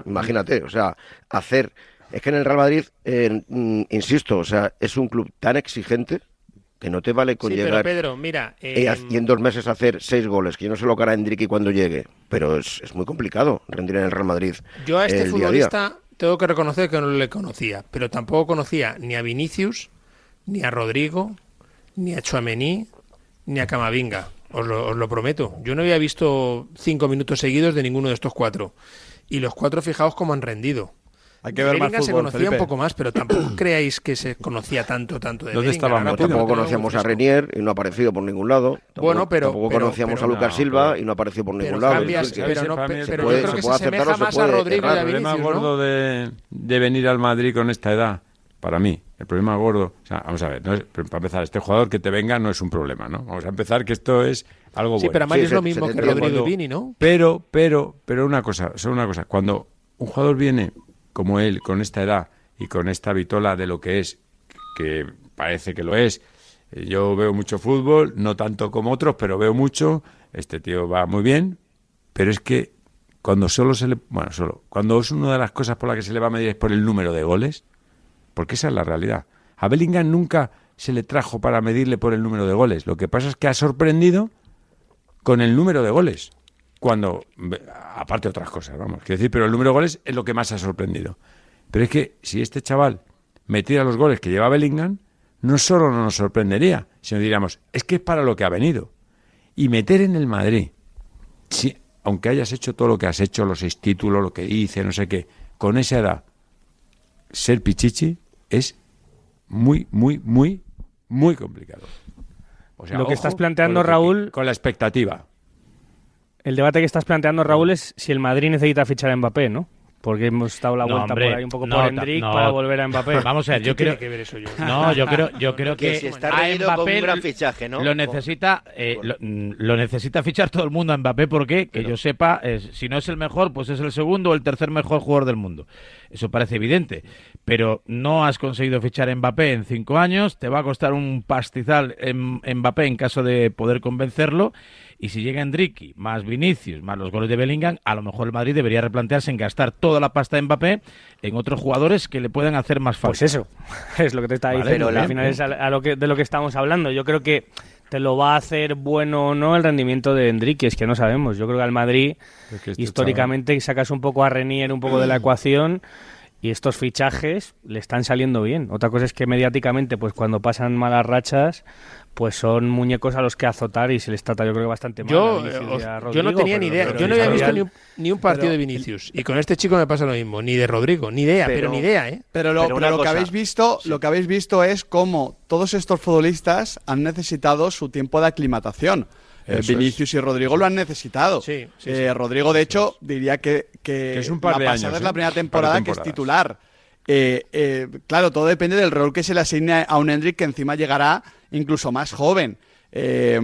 imagínate, o sea, hacer... Es que en el Real Madrid, eh, mm, insisto, o sea, es un club tan exigente que no te vale con Sí, pero llegar Pedro, mira, y, eh, y en dos meses hacer seis goles, que yo no sé lo que hará Endrick cuando llegue, pero es, es muy complicado rendir en el Real Madrid. Yo a este el día a día. futbolista tengo que reconocer que no le conocía, pero tampoco conocía ni a Vinicius, ni a Rodrigo, ni a Chuamení, ni a Camavinga. Os lo, os lo prometo. Yo no había visto cinco minutos seguidos de ninguno de estos cuatro. Y los cuatro, fijaos cómo han rendido. Hay que ver más Bellingham se fútbol, conocía Felipe. un poco más, pero tampoco creáis que se conocía tanto, tanto de ¿Dónde estábamos? Ahora Tampoco conocíamos a Renier y no ha aparecido por ningún lado. Tampoco- Bueno, pero- Tampoco pero- conocíamos pero a Lucas no, Silva pero- y no ha aparecido por ningún lado. cambias- pero no- puede- yo creo que se asemeja se más a Rodrigo y a. El problema Vinicius, ¿no? gordo de, de venir al Madrid con esta edad, para mí, el problema gordo, o sea, vamos a ver, no es- para empezar, este jugador que te venga no es un problema, ¿no? Vamos a empezar que esto es algo Sí, bueno. pero además es lo mismo que Rodrigo y Vini, ¿no? Pero, pero, pero una cosa, solo una cosa, cuando un jugador viene como él, con esta edad y con esta vitola de lo que es, que parece que lo es, eh, yo veo mucho fútbol, no tanto como otros, pero veo mucho, este tío va muy bien, pero es que cuando solo se le, bueno, solo, cuando es una de las cosas por las que se le va a medir es por el número de goles, porque esa es la realidad. A Bellingham nunca se le trajo para medirle por el número de goles. Lo que pasa es que ha sorprendido con el número de goles. Cuando, aparte de otras cosas, vamos, quiero decir, pero el número de goles es lo que más ha sorprendido. Pero es que si este chaval metiera los goles que lleva Bellingham, no solo no nos sorprendería, sino diríamos, es que es para lo que ha venido. Y meter en el Madrid, si, aunque hayas hecho todo lo que has hecho, los seis títulos, lo que hice, no sé qué, con esa edad, ser pichichi es muy, muy, muy, muy complicado. O sea, Lo que ojo estás planteando, con lo que- Raúl- Con la expectativa. El debate que estás planteando, Raúl, es si el Madrid necesita fichar a Mbappé, ¿no? Porque hemos dado la No, vuelta hombre, por ahí un poco no, por no. para volver a Mbappé. Vamos a ver, yo ¿Qué creo tiene que ver eso yo? No, yo creo, yo creo Que que, si está a Mbappé un gran lo- fichaje, ¿no? Lo necesita, eh, lo, mm, lo necesita fichar todo el mundo a Mbappé porque, que yo sepa, es- si no es el mejor, pues es el segundo o el tercer mejor jugador del mundo. Eso parece evidente. Pero no has conseguido fichar a Mbappé en cinco años, te va a costar un pastizal en Mbappé en caso de poder convencerlo. Y si llega Enrique, más Vinicius, más los goles de Bellingham, a lo mejor el Madrid debería replantearse en gastar toda la pasta de Mbappé en otros jugadores que le puedan hacer más falta. Pues eso, es lo que te está Vale, diciendo. al final es a, lo que, de lo que estamos hablando. Yo creo que te lo va a hacer bueno o no el rendimiento de Enrique, es que no sabemos. Yo creo que al Madrid, Es que este históricamente, sacas un poco a Renier un poco de la ecuación y estos fichajes le están saliendo bien. Otra cosa es que mediáticamente, pues cuando pasan malas rachas, pues son muñecos a los que azotar y se les trata yo creo que bastante mal. a Yo, Vinicius eh, y os- a yo no Rodrigo, tenía ni idea. pero Yo no había visto ni un, ni un partido Pero- de Vinicius. Y con este chico me pasa lo mismo. Ni de Rodrigo. Ni idea, pero, Pero- ni idea, ¿eh? Pero lo, Pero que habéis visto, lo que habéis visto es cómo todos estos futbolistas han necesitado su tiempo de aclimatación. Eh, Eso Vinicius y Rodrigo lo han necesitado. Sí, sí, Eh. Rodrigo, de hecho, diría que, que Que es un par la de pasada años, es la ¿eh? primera temporada que es titular. Eh, eh, claro, todo depende del rol que se le asigne a un Endrick que encima llegará incluso más joven. Eh,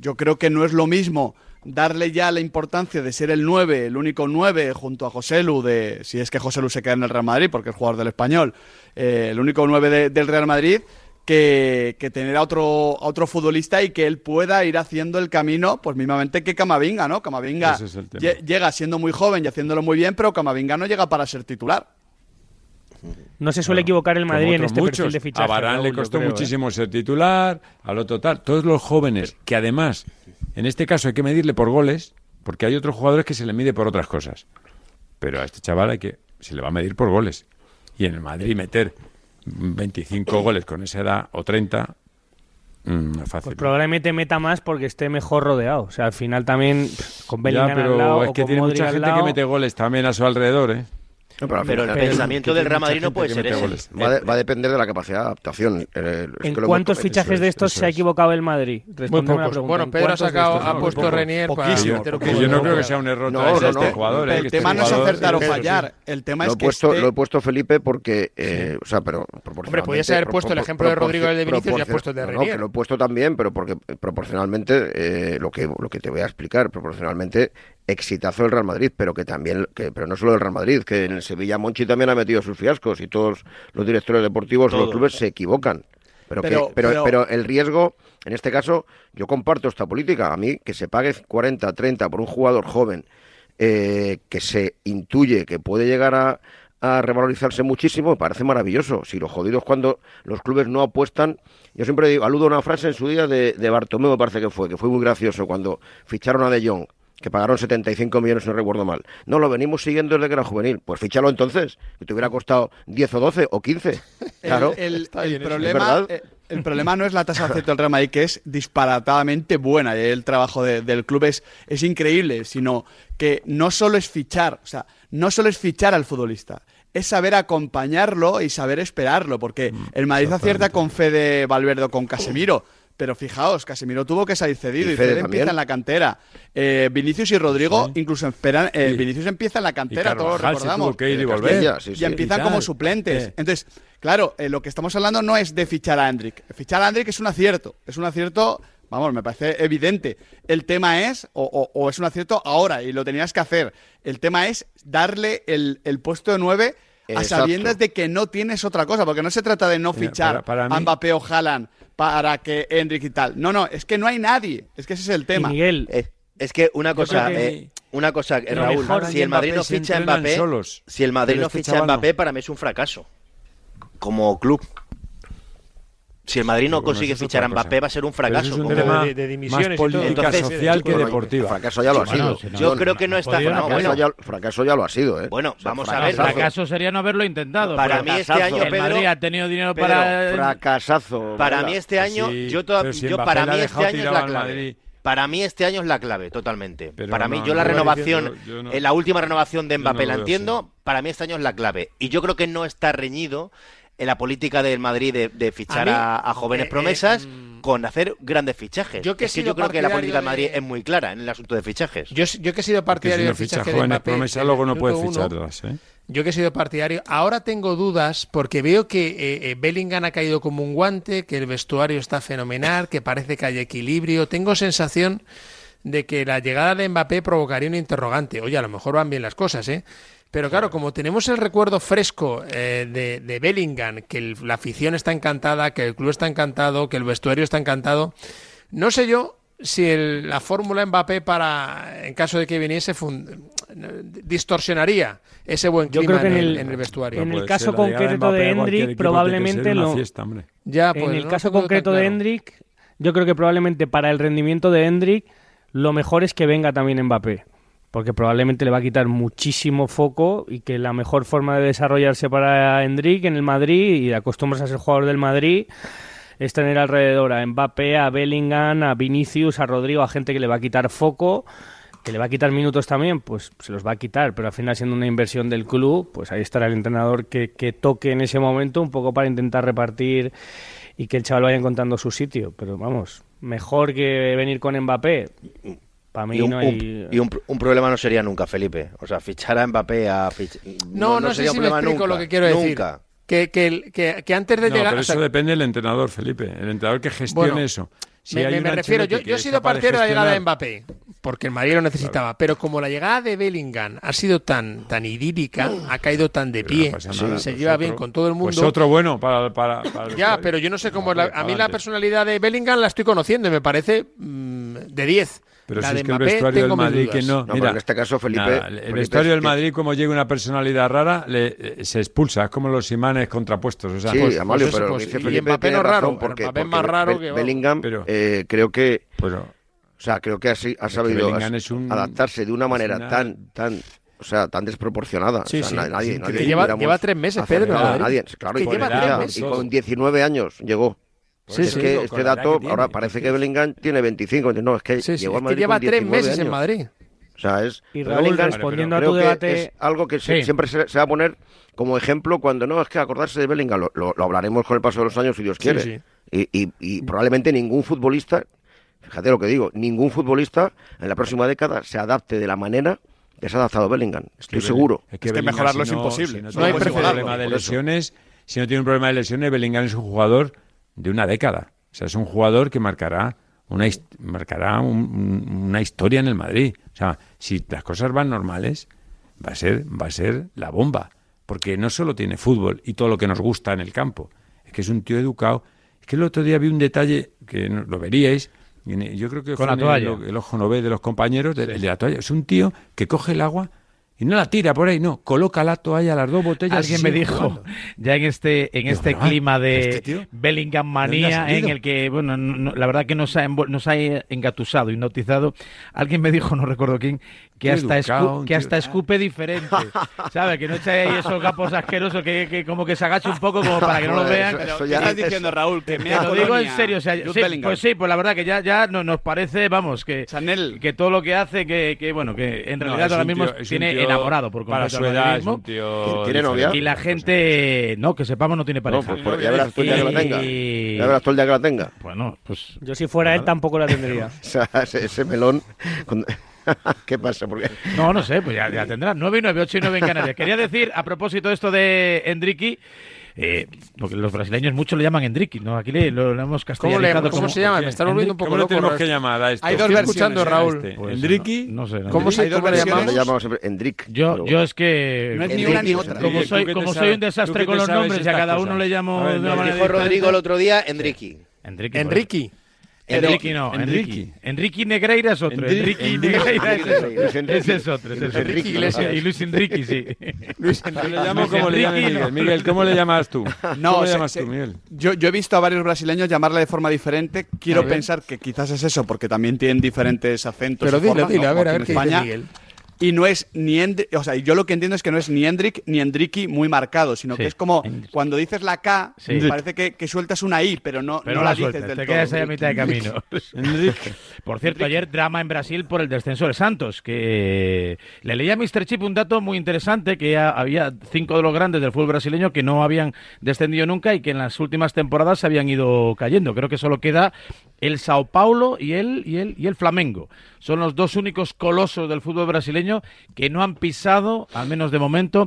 yo creo que no es lo mismo darle ya la importancia de ser el 9, el único 9 junto a José Lu, de, si es que José Lu se queda en el Real Madrid porque es jugador del español, eh, el único 9 de- del Real Madrid, que, que tener a otro, a otro futbolista y que él pueda ir haciendo el camino, pues mismamente que Camavinga, ¿no? Camavinga es llega siendo muy joven y haciéndolo muy bien, pero Camavinga no llega para ser titular. No se suele equivocar el Madrid en este muchos. perfil de fichaje. A Barán Raúl, le costó creo, ¿eh? muchísimo ser titular, al otro tal. Todos los jóvenes, que además, en este caso hay que medirle por goles, porque hay otros jugadores que se le mide por otras cosas. Pero a este chaval hay que, se le va a medir por goles. Y en el Madrid meter 25 goles con esa edad o 30, mm, no es fácil. Pues probablemente meta más porque esté mejor rodeado. O sea, al final también con ya, Bellingham pero al lado es o que con tiene Modric mucha al gente lado, que mete goles también a su alrededor, ¿eh? No, pero el pensamiento del Real Madrid no puede ser ese. Va, de- va a depender de la capacidad de adaptación. Eh, es ¿En lo cuántos fichajes de estos se ha equivocado el Madrid? Bueno, ¿En Pedro ha sacado- ha puesto. Renier para- yo no creo que sea un error No, no, este no. jugador. eh, El tema este no es acertar o fallar. El tema Lo es he que puesto, esté- lo he puesto Felipe porque, eh, o sea, pero Hombre, podías haber puesto el ejemplo de Rodrigo y de Vinicius y has puesto el de No, no, Renier. que lo he puesto también, pero porque eh, proporcionalmente, eh, lo, que, lo que te voy a explicar, proporcionalmente exitazo del Real Madrid, pero que también, que, pero no solo del Real Madrid, que en el Sevilla Monchi también ha metido sus fiascos y todos los directores deportivos, los Todos. clubes se equivocan. Pero, que- Pero- pero, pero- pero el riesgo, en este caso, yo comparto esta política. A mí, que se pague 40, 30 por un jugador joven eh, que se intuye que puede llegar a, a revalorizarse muchísimo, me parece maravilloso. Si los jodidos cuando los clubes no apuestan, yo siempre digo, aludo a una frase en su día de, de Bartomeu, me parece que fue, que fue muy gracioso cuando ficharon a De Jong, que pagaron 75 millones, no recuerdo mal. No, lo venimos siguiendo desde que era juvenil. Pues fíchalo entonces, que te hubiera costado 10 o 12 o 15. Claro. El, problema, eh, el problema no es la tasa de acierto del Real Madrid, que es disparatadamente buena, y el trabajo de- del club es, es increíble, sino que no solo es fichar, o sea, no solo es fichar al futbolista, es saber acompañarlo y saber esperarlo, porque Mm, el Madrid acierta con Fede Valverde o con Casemiro. Pero fijaos, Casemiro tuvo que salir cedido Y y, Fede Fede, también. empieza en la cantera. Eh, Vinicius y Rodrigo incluso esperan. eh, Sí. Vinicius empieza en la cantera, todos lo recordamos. tuvo que ir y Eh, volver. Sí, y empiezan Y como suplentes. Eh. Entonces, claro, eh, lo que estamos hablando no es de fichar a Hendrik. Fichar a Hendrik es un acierto. Es un acierto, vamos, me parece evidente. El tema es, o, o- o es un acierto ahora, y lo tenías que hacer. El tema es darle el, el puesto de nueve a Exacto. sabiendas de que no tienes otra cosa, porque no se trata de no fichar para- para a Mbappé o Haaland para que Hendrik y tal. No, no, es que no hay nadie. Es que ese es el tema. Miguel, Eh, es que una cosa, que- eh, una cosa, eh, Raúl, mejor si el Madrid no ficha a Mbappé, solos. si el Madrid no ficha a. Mbappé, para mí es un fracaso. Como club. Si el Madrid no consigue fichar a. Mbappé, va a ser un Pero fracaso. eso es un tema de- de dimisiones más política Entonces, social que deportiva. Fracaso ya lo ha sido. Yo creo que no está no, fracaso, bueno, ya, fracaso ya lo ha sido, ¿eh? Bueno, O sea, vamos a ver, El fracaso sería no haberlo intentado. Para mí este año, el Pedro- Madrid ha tenido dinero Pedro, para... Fracasazo. Para mí este año, Sí, yo, toda- pero si yo Mbappé para mí este año es la clave. Para mí este año es la clave, totalmente. Pero para mí no, yo la no, renovación, yo no- eh, la última renovación de no Mbappé la entiendo, para mí este año es la clave. Y yo creo que no está reñido en la política del Madrid de, de fichar A mí, a, a jóvenes eh, eh, promesas mm, con hacer grandes fichajes. yo que es yo creo que la partidario política del Madrid de- es muy clara en el asunto de fichajes. Yo, yo que he sido si partidario no fichaje de jóvenes Mbappé, promesas, luego no puedes uno, ficharlas, ¿eh? Yo que he sido partidario, ahora tengo dudas porque veo que eh, eh, Bellingham ha caído como un guante, que el vestuario está fenomenal, que parece que hay equilibrio. Tengo sensación de que la llegada de Mbappé provocaría un interrogante. Oye, a lo mejor van bien las cosas, ¿eh? Pero claro, como tenemos el recuerdo fresco eh, de, de Bellingham, que el- la afición está encantada, que el club está encantado, que el vestuario está encantado, no sé yo si el- la fórmula Mbappé para, en caso de que viniese, fun- distorsionaría ese buen Yo clima creo que en, el, el- en el vestuario. en el Puede caso concreto de Hendrik, probablemente lo- fiesta. Ya, pues, en el no caso concreto de. Hendrik, yo creo que probablemente para el rendimiento de Hendrik, lo mejor es que venga también Mbappé. Porque probablemente le va a quitar muchísimo foco y que la mejor forma de desarrollarse para Hendrik en el Madrid y de acostumbrarse a ser jugador del Madrid es tener alrededor a Mbappé, a Bellingham, a Vinicius, a Rodrigo, a gente que le va a quitar foco, que le va a quitar minutos también, pues se los va a quitar, pero al final siendo una inversión del club, pues ahí estará el entrenador que, que toque en ese momento un poco para intentar repartir y que el chaval vaya encontrando su sitio. Pero vamos, mejor que venir con Mbappé. Para mí Y un, no hay... un- y un pro- un problema no sería nunca, Felipe. O sea, fichar a Mbappé a... fich- No, no, sé sería si un me problema explico nunca, lo que quiero decir. Nunca. Que, que, el- que- que antes de No, llegar... pero o sea, eso depende del entrenador, Felipe. El entrenador que gestione Bueno, eso. Si me, refiero, yo, yo he sido de partidario de la llegada de Mbappé, porque el Madrid lo necesitaba, pero como la llegada de Bellingham ha sido tan, tan idílica, ha caído tan de pie, se- nada, se pues lleva otro- bien con todo el mundo. Pues otro bueno para, para, Ya, pero yo no sé cómo es la- a mí la personalidad de Bellingham la estoy conociendo y me parece mm, de 10. Pero la si de es que el Mbappé vestuario del Madrid que no, No, mira, en este caso, Felipe- nada, el Felipe, vestuario es del que- Madrid como llega una personalidad rara le, eh, se expulsa, es como los imanes contrapuestos, o sea, Sí, pues- Amalio, pues pero pues, dice y Felipe Mbappé tiene no es raro, porque, Mbappé porque más raro que. Bellingham Pero- eh, creo que pero o sea creo que así ha sabido as- un- adaptarse de una manera una- tan tan o sea, tan desproporcionada. Sí, o sea, sí. na- nadie, nadie que lleva- lleva tres meses, Pedro, Madrid. nadie. Claro, Que y, lleva con- tres ya, meses. y con 19 años llegó. Sí, es sí. que este dato, que tiene, ahora parece que Bellingham tiene 25. No, es que Sí, sí, llegó es al que Madrid lleva tres 19 meses en. Madrid. O sea, es Y Raúl, Bellingham, respondiendo a tu que debate- es algo que se- Sí. siempre se, se va a poner como ejemplo cuando no, es que acordarse de Bellingham, lo, lo- lo hablaremos con el paso de los años si Dios quiere. sí. Y, y- y probablemente ningún futbolista, fíjate lo que digo, ningún futbolista en la próxima década se adapte de la manera que se ha adaptado Bellingham. Estoy que seguro. Es que, Bellingham, si no- Si no, tiene un problema de lesiones, si no tiene un problema de lesiones, Bellingham es un jugador de una década. O sea, es un jugador que marcará una marcará un- un- una historia en el Madrid. O sea, si las cosas van normales, va a ser va a ser la bomba, porque no solo tiene fútbol y todo lo que nos gusta en el campo, es que es un tío educado. Es que el otro día vi un detalle que no- lo veríais. Yo creo que Con fue la el- toalla. el, ojo no ve de los compañeros, de, el de la toalla. Es un tío que coge el agua y no la tira por ahí, no, coloca la toalla, las dos botellas. Alguien me dijo, jugando. ya en este en este clima de este Bellingham ¿de dónde ha manía, en el que, bueno, no- la verdad que nos ha, nos ha engatusado, hipnotizado, alguien me dijo, no recuerdo quién, que Qué hasta, escu- que hasta escupe diferente, ¿sabes? Que no echa ahí esos capos asquerosos que, que como que se agache un poco como para que no lo vean. eso- eso ya- Estás diciendo, Raúl, que Te mea lo digo en serio, o sea, sí, pues sí, pues la verdad que ya, ya no- nos parece, vamos, que, que todo lo que hace, que, que bueno, que en No, realidad es ahora mismo tío- tiene enamorado por para completo su al edad, es un tío ¿Tiene novia? Y la gente, no, que sepamos, no tiene pareja. pues, pues ya verás tú el día que la tenga. Y- Ya verás tú el día que la tenga. Bueno, pues... Yo si fuera él tampoco la tendría. O sea, ese, ese melón... con- ¿Qué pasa? Porque... No, no sé, pues ya, ya tendrá. 9 y 9, 8 y 9 en Canarias. Quería decir, a propósito de esto de Endricky, eh, porque los brasileños mucho le llaman Endricky, ¿no? Aquí le, lo, lo hemos ¿Cómo, le, castellanizado cómo como- se llama? Me está volviendo un poco ¿Cómo loco. tenemos Raúl. que llamar a esto? Hay dos versiones, escuchando, Raúl. Este. Pues, ¿Endricky? No, no sé. no ¿Cómo se- cómo siempre Endrick. Yo, yo es que No es ni una ni otra. como Oye, ¿tú soy como soy un desastre con los nombres y a cada uno le llamo dijo Rodrigo el otro día, Enrique. Enrique. Enrique. Enrique no, Enrique. Enrique. Negreira es otro. Enrique- Negreira es otro. Ese es otro. Enrique Iglesias. Y Luis Enrique, sí. Luis Yo Enrique. le llamo como le Miguel. ¿cómo le llamas tú? No, ¿Cómo le llamas tú, Miguel? Yo, yo he visto a varios brasileños llamarle de forma diferente. Quiero pensar que quizás es eso, porque también tienen diferentes acentos. Pero dile, dile, a ver, a aquí ver en qué dice España. Y no es ni Endri- o sea, yo lo que entiendo es que no es ni Endrick ni Endricky muy marcado, sino Sí, que es como Endrick. cuando dices la K, Sí. parece que, que sueltas una I, pero no, Pero no la la dices sueltas, del te todo. quedas ahí a mitad de camino. Por cierto, ayer drama en Brasil por el descenso del Santos, que le leía a Mr. Chip un dato muy interesante, que ya había cinco de los grandes del fútbol brasileño que no habían descendido nunca y que en las últimas temporadas se habían ido cayendo. Creo que solo queda el Sao Paulo y el, y el, y el Flamengo. Son los dos únicos colosos del fútbol brasileño que no han pisado, al menos de momento,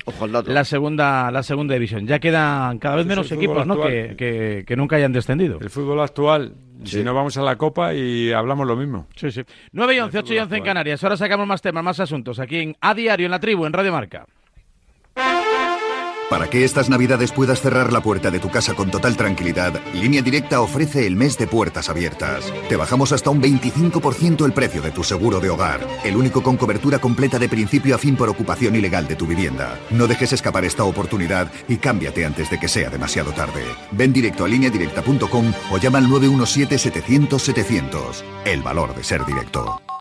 la segunda, la segunda división. Ya quedan cada vez menos equipos ¿no? que- que nunca hayan descendido. El fútbol actual, si no vamos a la Copa y hablamos lo mismo. Sí, sí. 9 y 11, 8 y 11 en Canarias. Ahora sacamos más temas, más asuntos aquí en A Diario, en la tribu, en Radio Marca. Para que estas navidades puedas cerrar la puerta de tu casa con total tranquilidad, Línea Directa ofrece el mes de puertas abiertas. Te bajamos hasta un 25% el precio de tu seguro de hogar, el único con cobertura completa de principio a fin por ocupación ilegal de tu vivienda. No dejes escapar esta oportunidad y cámbiate antes de que sea demasiado tarde. Ven directo a lineadirecta.com o llama al 917-700-700. El valor de ser directo.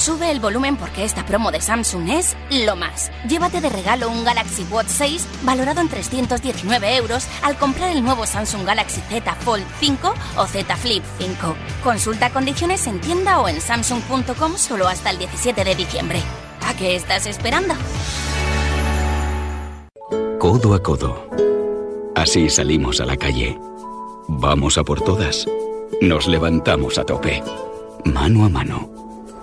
Sube el volumen porque esta promo de Samsung es lo más. Llévate de regalo un Galaxy Watch 6 valorado en 319 euros al comprar el nuevo Samsung Galaxy Z Fold 5 o Z Flip 5. Consulta condiciones en tienda o en samsung.com solo hasta el 17 de diciembre. ¿A qué estás esperando? Codo a codo. Así salimos a la calle. Vamos a por todas. Nos levantamos a tope. Mano a mano.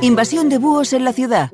Invasión de búhos en la ciudad.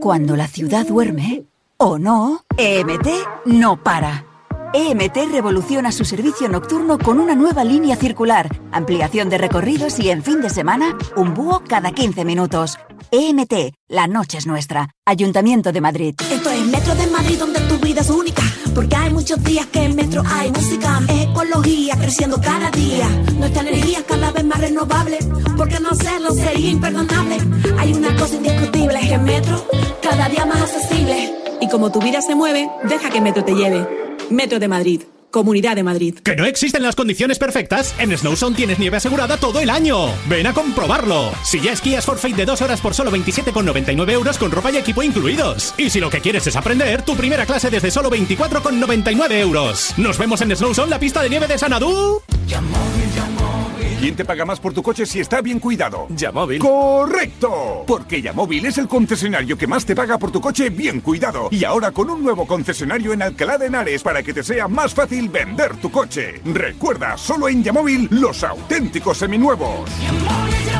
Cuando la ciudad duerme, o no, EMT no para. EMT revoluciona su servicio nocturno con una nueva línea circular, ampliación de recorridos y en fin de semana, un búho cada 15 minutos. EMT, la noche es nuestra. Ayuntamiento de Madrid. Esto es Metro de Madrid donde tu vida es única. Porque hay muchos días que en Metro hay música. Es ecología creciendo cada día. Nuestra energía cada vez más renovable. Porque no hacerlo sería imperdonable. Hay una cosa indiscutible, es que Metro cada día más accesible. Y como tu vida se mueve, deja que Metro te lleve. Metro de Madrid. Comunidad de Madrid. ¿Que no existen las condiciones perfectas? En Snowzone tienes nieve asegurada todo el año. Ven a comprobarlo. Si ya esquías forfait de dos horas por solo 27,99 euros con ropa y equipo incluidos. Y si lo que quieres es aprender, tu primera clase desde solo 24,99 euros. Nos vemos en Snowzone, la pista de nieve de Sanadú. ¿Quién te paga más por tu coche si está bien cuidado? Yamóvil. ¡Correcto! Porque Yamóvil es el concesionario que más te paga por tu coche bien cuidado. Y ahora con un nuevo concesionario en Alcalá de Henares para que te sea más fácil vender tu coche. Recuerda, solo en Yamóvil los auténticos seminuevos. Es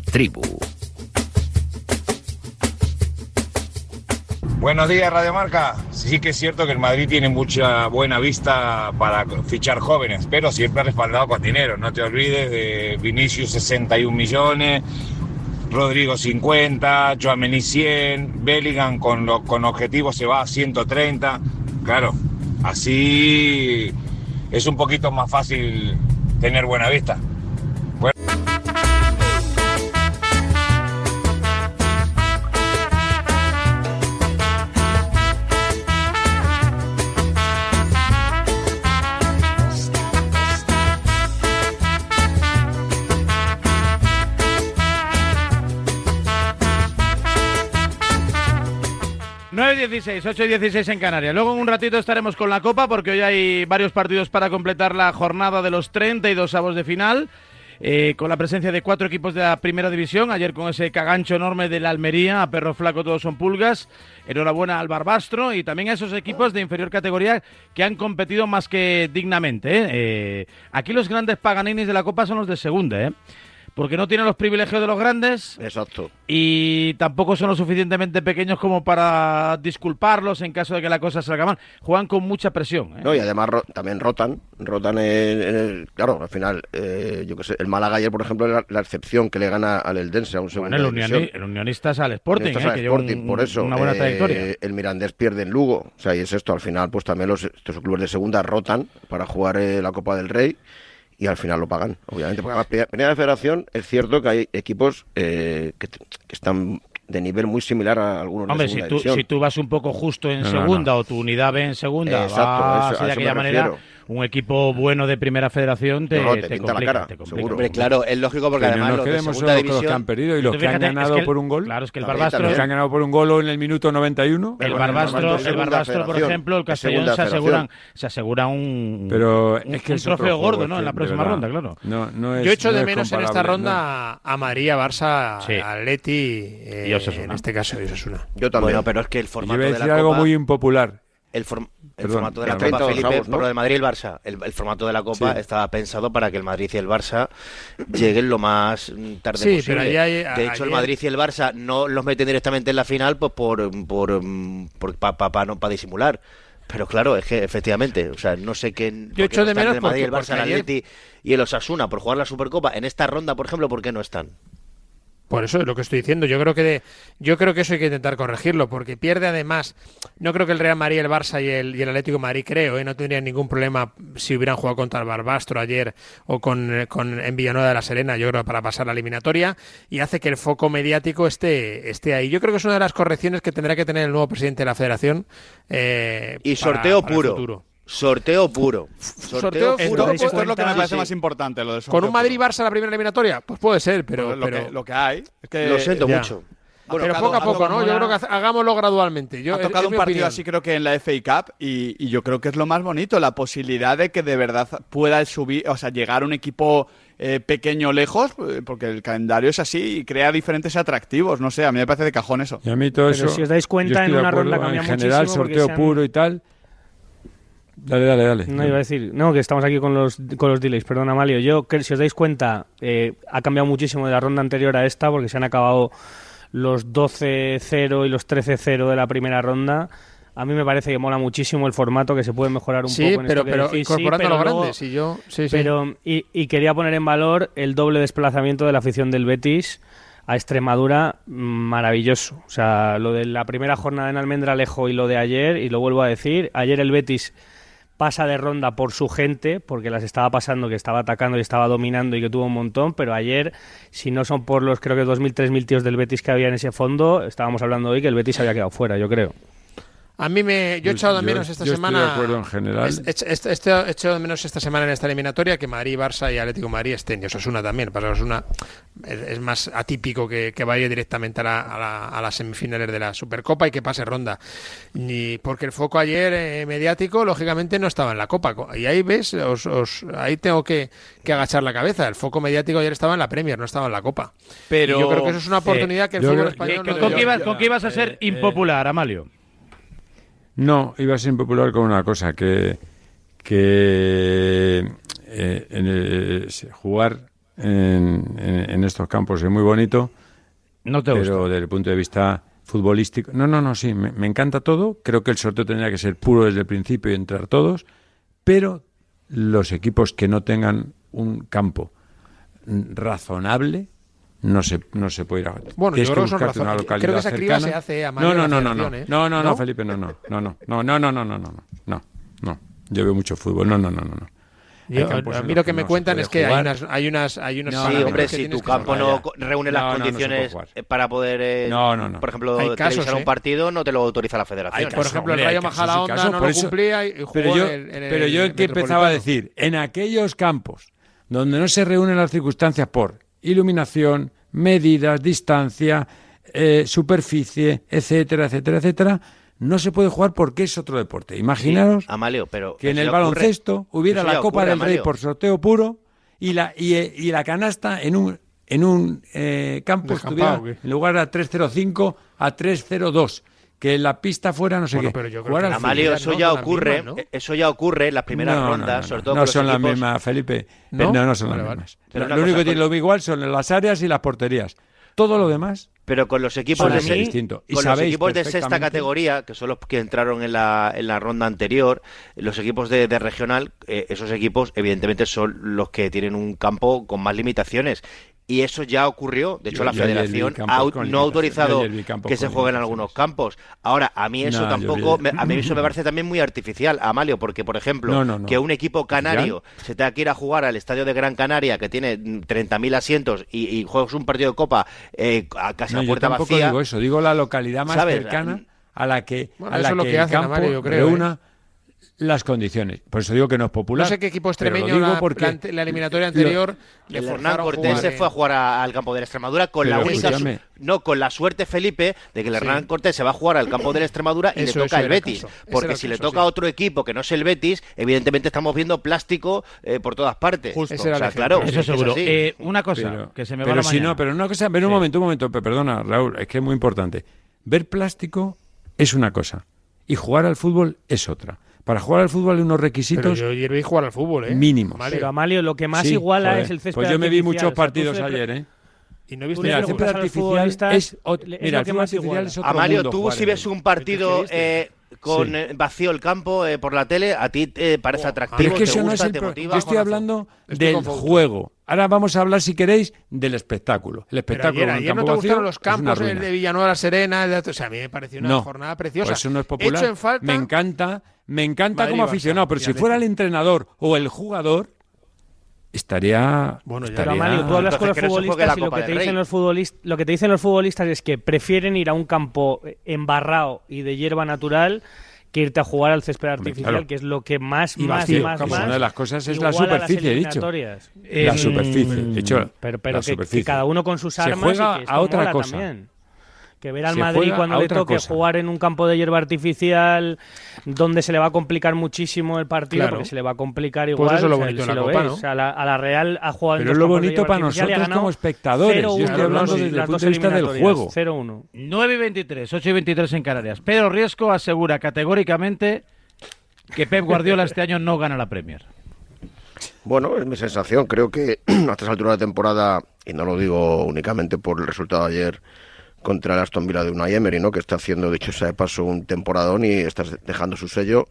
Tribu. Buenos días, Radio Marca. Sí que es cierto que el Madrid tiene mucha buena vista para fichar jóvenes, pero siempre respaldado con dinero. No te olvides de Vinicius 61 millones, Rodrigo 50, Joamení 100, Bellingham con, lo- con objetivos se va a 130. Claro, así es un poquito más fácil tener buena vista. Bueno. Nueve 16, 8 y 16 en Canarias. Luego en un ratito estaremos con la Copa porque hoy hay varios partidos para completar la jornada de los 32 avos de final. eh, con la presencia de cuatro equipos de la primera división, ayer con ese cagancho enorme de la Almería, a perro flaco todos son pulgas, enhorabuena al Barbastro y también a esos equipos de inferior categoría que han competido más que dignamente. ¿eh? Eh, aquí los grandes paganinis de la Copa son los de segunda. Porque no tienen los privilegios de los grandes Exacto. y tampoco son lo suficientemente pequeños como para disculparlos en caso de que la cosa salga mal. Juegan con mucha presión. ¿eh? No, y además ro- también rotan, rotan en, en el... Claro, al final, eh, yo qué sé, el Málaga ayer, por ejemplo, era la excepción que le gana al Eldense a un segundo Bueno, el, Unioni- el unionistas al Sporting, Estos ¿eh? al que lleva Sporting, un- por eso. una buena eh, trayectoria. el Mirandés pierde en Lugo. O sea, y es esto. Al final, pues también los, estos clubes de segunda rotan para jugar eh, la Copa del Rey y al final lo pagan, obviamente. Porque además, primera- primera federación es cierto que hay equipos eh, que, que están de nivel muy similar a algunos Hombre, de si segunda tú, división. si tú vas un poco justo en No, no, segunda no. o tu unidad B en segunda, Exacto, vas eso- a de aquella manera, refiero un equipo bueno de primera federación te, no, te, te pinta complica, la cara, te complica. Seguro. Claro, es lógico porque que además los de división... Los que han perdido y los que fíjate, han ganado es que el, por un gol. Claro, es que el Barbastro... Los que han ganado por un gol en el minuto 91. El Barbastro, el Barbastro por ejemplo, el Castellón se aseguran se asegura un, Pero es que un, trofeo gordo ¿no? en la próxima ronda, claro. No, no es, Yo echo de menos en esta ronda a María, Barça, sí. a Atleti eh, y Osasuna. Eh, en este caso y Osasuna. Yo también. Bueno, pero es que el formato Yo de la algo muy impopular. El form el formato de la Copa, Felipe, ¿no? por lo de Madrid y el Barça. El, formato de la Copa estaba pensado para que el Madrid y el Barça lleguen lo más mm, tarde posible. Pero de hecho, el Madrid y el Barça no los meten directamente en la final pues por, mm, mm, por, pa, pa, pa, no, para disimular. Pero claro, es que efectivamente, o sea, no sé qué. Yo echo de menos el Madrid, porque, el Barça, el Atleti y el Osasuna por jugar la Supercopa en esta ronda, por ejemplo, ¿por qué no están? Por eso es lo que estoy diciendo. Yo creo que yo creo que eso hay que intentar corregirlo, porque pierde además. No creo que el Real Madrid, el Barça y el, y el Atlético de Madrid, creo, ¿eh? no tendrían ningún problema si hubieran jugado contra el Barbastro ayer o con, eh, con en Villanueva de la Serena, yo creo, para pasar la eliminatoria, y hace que el foco mediático esté, esté ahí. Yo creo que es una de las correcciones que tendrá que tener el nuevo presidente de la federación. Eh, y sorteo puro. Sorteo puro. Sorteo, puro. Esto, es lo que me parece más importante. ¿Con un Madrid-Barça la primera eliminatoria? Pues puede ser, pero. Lo. Que, hay. Lo siento mucho. Pero poco a poco, ¿no? Yo creo que hagámoslo gradualmente. Ha eh, tocado un partido así, creo que en la FA Cup, y, yo creo que es lo más bonito, la posibilidad de que de verdad pueda subir, o sea, llegar un equipo eh, pequeño lejos, eh, porque el calendario es así y crea diferentes atractivos. No sé, a mí me parece de cajón eso. Y a mí todo pero. Si os dais cuenta, en una ronda cambia En general, sorteo puro y tal. Dale, dale, dale. No iba a decir, no, que estamos aquí con los, con los delays, perdón Amalio. Yo, que si os dais cuenta, eh, ha cambiado muchísimo de la ronda anterior a esta porque se han acabado los 12-0 y los 13-0 de la primera ronda. A mí me parece que mola muchísimo el formato, que se puede mejorar un poco. En pero, esto pero, que incorporando sí, pero a lo grande. Si yo, sí, pero, y, y, quería poner en valor el doble desplazamiento de la afición del Betis a Extremadura, mm, maravilloso. O sea, lo de la primera jornada en Almendralejo y lo de ayer, y lo vuelvo a decir, ayer el Betis pasa de ronda por su gente, porque las estaba pasando, que estaba atacando y estaba dominando y que tuvo un montón, pero ayer, si no son por los creo que 2.000, 3.000 tíos del Betis que había en ese fondo, estábamos hablando hoy que el Betis había quedado fuera, yo creo. A mí me. Yo he echado de menos esta yo semana. Estoy de acuerdo en general. Este, este, he, echado de menos esta semana en esta eliminatoria que Madrid, Barça y Atlético Madrid estén. Y Osasuna también. Para Osasuna es, es más atípico que, que vaya directamente a, la, las semifinales de la Supercopa y que pase ronda. Y porque el foco ayer eh, mediático, lógicamente, no estaba en la Copa. Y ahí ves, os, os, ahí tengo que, que, agachar la cabeza. El foco mediático ayer estaba en la Premier, no estaba en la Copa. Pero. Yo creo que eso es una oportunidad que el fútbol español. No ¿Con qué ibas a ser eh, eh, impopular, Amalio? No, iba a ser impopular con una cosa, que, que eh, en jugar en, en, estos campos es muy bonito, no te pero desde el punto de vista futbolístico... No, no, no, sí, me encanta todo, creo que el sorteo tendría que ser puro desde el principio y entrar todos, pero los equipos que no tengan un campo mm, razonable no se, no se puede ir a. Bueno, yo creo que son razones. Creo que esa criba se hace a mano. No, no, no, no, no, no, no, no, Felipe, no, no, no, no, no, no, no, no, no, no, no. Yo veo mucho fútbol, no, no, no, no, no. Yo, a mí lo que, me no cuentan es que jugar. hay unas, hay unas, hay unos. No, sí, hombre, si tu campo no reúne las condiciones para poder, eh, por ejemplo, hay casos, televisar ¿eh? un partido, no te lo autoriza la Federación. Hay casos, por ejemplo, hombre, el Rayo Majadahonda no lo cumplía y jugó pero yo, en el, Pero yo el que empezaba a decir, en aquellos campos donde no se reúnen las circunstancias por iluminación, medidas, distancia, eh, superficie, etcétera, etcétera, etcétera, no se puede jugar porque es otro deporte. Imaginaros que en el baloncesto hubiera la Copa del Rey por sorteo puro y la, y, la canasta en un, en un eh, campo estuviera en lugar a 305 a 302 que la pista fuera no sé bueno, qué. Pero Amalio, eso ya ocurre, eso ya ocurre en las primeras rondas, sobre todo No son las mismas, Felipe. No, no, son las mismas. Lo único que tiene lo igual son las áreas y las porterías. Todo lo demás. Pero con los equipos de distinto. Con los equipos de sexta categoría, que son los que entraron en la, en la ronda anterior, los equipos de, regional, eh, esos equipos evidentemente son los que tienen un campo con más limitaciones y eso ya ocurrió. De hecho, la federación ha no ha autorizado que se jueguen en algunos campos. Ahora, a mí eso tampoco, me, a mí eso me parece también muy artificial, Amalio, porque, por ejemplo, que un equipo canario se tenga que ir a jugar al estadio de Gran Canaria, que tiene 30.000 asientos, y, y, juegas un partido de copa eh, a casa puerta yo tampoco vacía. digo eso, digo la localidad más cercana a la que, bueno, a la que, lo que el hacen, campo Amalio, yo creo, reúna... ¿eh? Las condiciones. Por eso digo que no es popular. No sé qué equipo lo extremeño digo la, porque- la eliminatoria anterior le El Hernán forzaron Cortés jugar se fue a jugar a- al campo de la Extremadura con la única escúchame. no con la suerte Felipe de que el Sí. Hernán Cortés se va a jugar al campo de la Extremadura y Eso- le toca el Betis caso. Porque el si le toca sí. a otro equipo que no es el Betis evidentemente estamos viendo plástico eh, por todas partes Ese o sea claro Eso es es seguro. así. Eh, una cosa, Pero- que se me va pero la si mañana. no, pero una cosa, pero un momento, un momento, pe- perdona, Raúl, es que es muy importante. Ver plástico es una cosa y jugar al fútbol es otra. Para jugar al fútbol hay unos Pero requisitos yo ayer vi jugar al fútbol, ¿eh? mínimos. Mario. Pero Amalio, lo que más Sí, iguala joder. es el césped Pues yo me vi muchos O sea, partidos ayer, ¿eh? Y no viste le Mira, el ningún- césped artificial es, mira, lo el que césped más artificial es otro Amalio, mundo tú jugar si ves un partido eh, con Sí. eh, vacío el campo eh, por la tele, a ti te parece atractivo, Pero es que te eso no es gusta, el te motiva. Yo estoy hablando Estoy del juego. Ahora vamos a hablar, si queréis, del espectáculo. El Pero espectáculo ayer, en un ayer no campo te vacío gustaron los campos el de Villanueva la Serena, el de- o sea, a mí me pareció una No, jornada preciosa. Pues eso no es popular. Hecho en falta, Me encanta, me encanta Madrid, como Barça aficionado, pero si fuera el entrenador o el jugador, estaría. Bueno, ya. Pero estaría- Amalio, tú hablas con los se futbolistas y lo que, te dicen los futbolistas, lo que te dicen los futbolistas es que prefieren ir a un campo embarrado y de hierba natural que irte a jugar al césped artificial, claro. que es lo que más, Y más, vacío, más, como más una de las cosas es la superficie, he dicho. La superficie, de hecho, pero, pero la que, superficie. que cada uno con sus Se armas juega y que esto a otra cosa. también. Que ver al Se Madrid cuando le toque cosa. jugar en un campo de hierba artificial donde se le va a complicar muchísimo el partido Claro. porque se le va a complicar Pues igual. eso es lo o sea, bonito de la Copa, ¿no? o sea, la- a la Real ha jugado en Pero dos es lo bonito para nosotros como espectadores. Yo 0-1 estoy hablando desde el punto de vista del juego. 0-1. 9 y 23, 8 y 23 en Canarias. Pedro Riesco asegura categóricamente que Pep Guardiola este año no gana la Premier. Bueno, es mi sensación. Creo que a estas alturas de temporada, y no lo digo únicamente por el resultado de ayer contra el Aston Villa de Unai Emery, ¿no? que está haciendo, dicho sea de paso, un temporadón y está dejando su sello,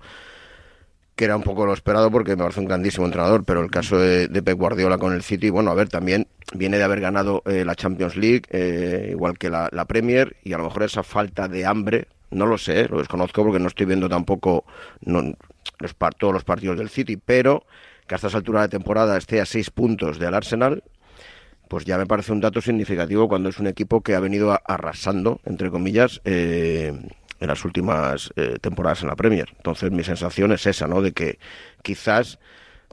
que era un poco lo esperado porque me parece un grandísimo entrenador, pero el caso de, de Pep Guardiola con el City, bueno, a ver, también viene de haber ganado eh, la Champions League, eh, igual que la, la Premier, y a lo mejor esa falta de hambre, no lo sé, lo desconozco porque no estoy viendo tampoco no, los, todos los partidos del City, pero que a estas alturas de temporada esté a seis puntos del Arsenal, pues ya me parece un dato significativo cuando es un equipo que ha venido arrasando, entre comillas, eh, en las últimas eh, temporadas en la Premier. Entonces mi sensación es esa, ¿no? De que quizás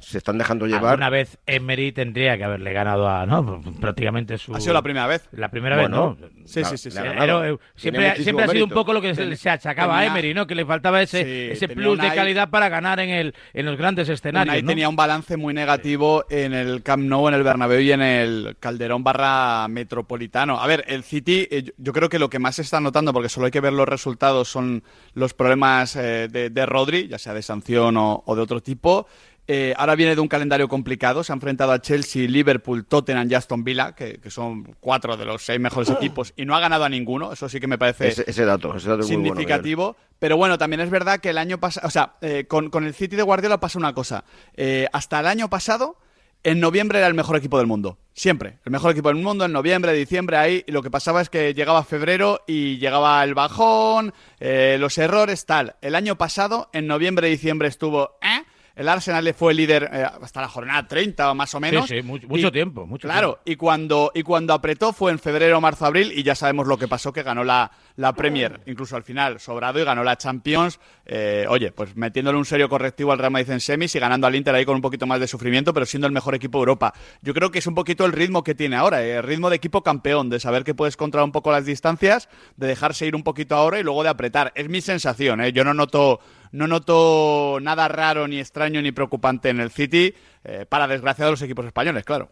se están dejando llevar. Alguna vez Emery tendría que haberle ganado a, ¿no? Prácticamente su... Ha sido la primera vez. La primera Bueno, vez, ¿no? Sí, sí, sí. Pero, eh, siempre, siempre ha sido un poco lo que se, se achacaba a Emery, ¿no? Que le faltaba ese, Sí, ese plus de calidad para ganar en, el, en los grandes escenarios, ¿no? tenía un balance muy negativo en el Camp Nou, en el Bernabéu y en el Calderón barra Metropolitano. A ver, el City, eh, yo- yo creo que lo que más se está notando, porque solo hay que ver los resultados, son los problemas eh, de, de Rodri, ya sea de sanción o, o de otro tipo. Eh, ahora viene de un calendario complicado. Se ha enfrentado a Chelsea, Liverpool, Tottenham y Aston Villa, que, que son cuatro de los seis mejores equipos, y no ha ganado a ninguno. Eso sí que me parece Ese, ese dato, ese bueno. Significativo. pero bueno, también es verdad que el año pasado, o sea, eh, con, con el City de Guardiola pasa una cosa. Eh, hasta el año pasado, en noviembre era el mejor equipo del mundo. Siempre. El mejor equipo del mundo en noviembre, diciembre, ahí. Y lo que pasaba es que llegaba febrero y llegaba el bajón, eh, los errores, tal. El año pasado, en noviembre, diciembre, estuvo. ¿eh? El Arsenal le fue líder eh, hasta la jornada 30 o más o menos. Sí, sí, mucho, mucho Y- tiempo. Mucho Claro, y cuando, y cuando apretó fue en febrero, marzo, abril, y ya sabemos lo que pasó, que ganó la, la Premier, incluso al final, sobrado, y ganó la Champions. Eh, oye, pues metiéndole un serio correctivo al Real Madrid en semis y ganando al Inter ahí con un poquito más de sufrimiento, pero siendo el mejor equipo de Europa. Yo creo que es un poquito el ritmo que tiene ahora, eh, el ritmo de equipo campeón, de saber que puedes controlar un poco las distancias, de dejarse ir un poquito ahora y luego de apretar. Es mi sensación, ¿eh? yo no noto, no noto nada raro, ni extraño, ni preocupante en el City, eh, para desgracia de los equipos españoles, claro.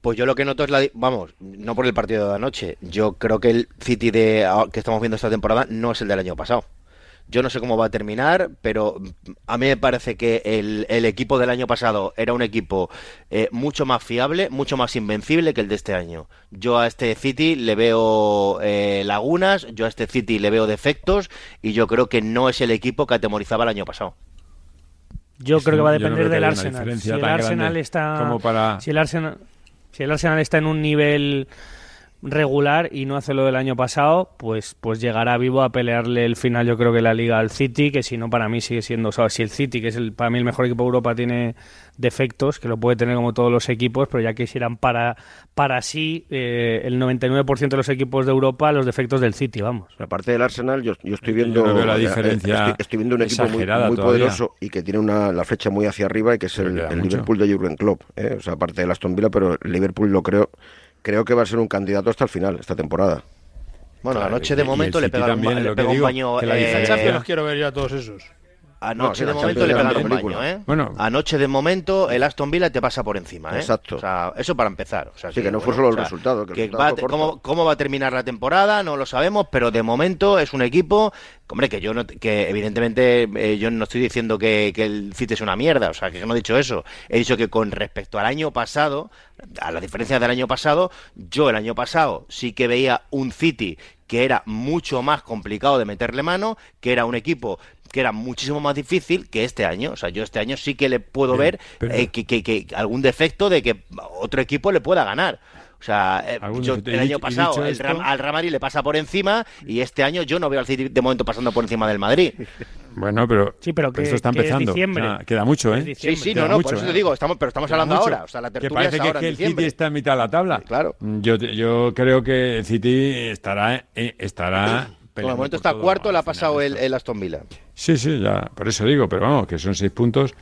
Pues yo lo que noto es la. Vamos, no por el partido de anoche. Yo creo que el City de, que estamos viendo esta temporada no es el del año pasado. Yo no sé cómo va a terminar, pero a mí me parece que el, el equipo del año pasado era un equipo eh, mucho más fiable, mucho más invencible que el de este año. Yo a este City le veo eh, lagunas, yo a este City le veo defectos y yo creo que no es el equipo que atemorizaba el año pasado. Yo creo que va a no depender del haya una Arsenal. Si diferencia el tan Arsenal grande está como para- si el Arsenal si el Arsenal está en un nivel regular y no hace lo del año pasado, pues, pues llegará vivo a pelearle el final, yo creo que la liga al City, que si no, para mí sigue siendo, si el City, que es el, para mí el mejor equipo de Europa, tiene defectos, que lo puede tener como todos los equipos, pero ya quisieran para, para sí eh, el 99% de los equipos de Europa los defectos del City, vamos. Aparte del Arsenal, yo, yo estoy viendo la eh, eh, diferencia estoy, viendo un equipo muy, muy poderoso y que tiene una, la flecha muy hacia arriba y que es el, Liverpool de Jurgen Klopp, eh, o sea, aparte del Aston Villa, pero el Liverpool lo creo creo que va a ser un candidato hasta el final, esta temporada. Bueno, claro, anoche de momento le pega, un, le pega un baño. Que la eh, los quiero ver yo a todos esos. Anoche no, de momento le pegaron un baño, ¿eh? Bueno. Anoche de momento el Aston Villa te pasa por encima, ¿eh? Exacto. O sea, eso para empezar. O sea, sí, que no fue solo el resultado. Que, cómo, ¿cómo, va a terminar la temporada? No lo sabemos, pero de momento es un equipo... Hombre, que yo no, que evidentemente eh, yo no estoy diciendo que, que el City es una mierda, o sea, que no he dicho eso. He dicho que con respecto al año pasado, a las diferencias del año pasado, yo el año pasado sí que veía un City que era mucho más complicado de meterle mano, que era un equipo que era muchísimo más difícil que este año. O sea, yo este año sí que le puedo ver eh, que, algún defecto de que otro equipo le pueda ganar. O sea, eh, yo, el año pasado el Ram, al Real Madrid le pasa por encima y este año yo no veo al City de momento pasando por encima del Madrid. Bueno, pero, sí, pero que, esto está empezando. Es queda mucho, ¿eh? Sí, sí, no, no, por eso ¿eh? te digo, estamos, pero estamos hablando ahora. O sea, la tertulia que parece que, el City está en mitad de la tabla. Claro. Yo, yo creo que el City estará, estará peleando. Bueno, el momento está todo, cuarto, la ha pasado el, el, Aston Villa. Sí, sí, ya, por eso digo, pero vamos, que son seis puntos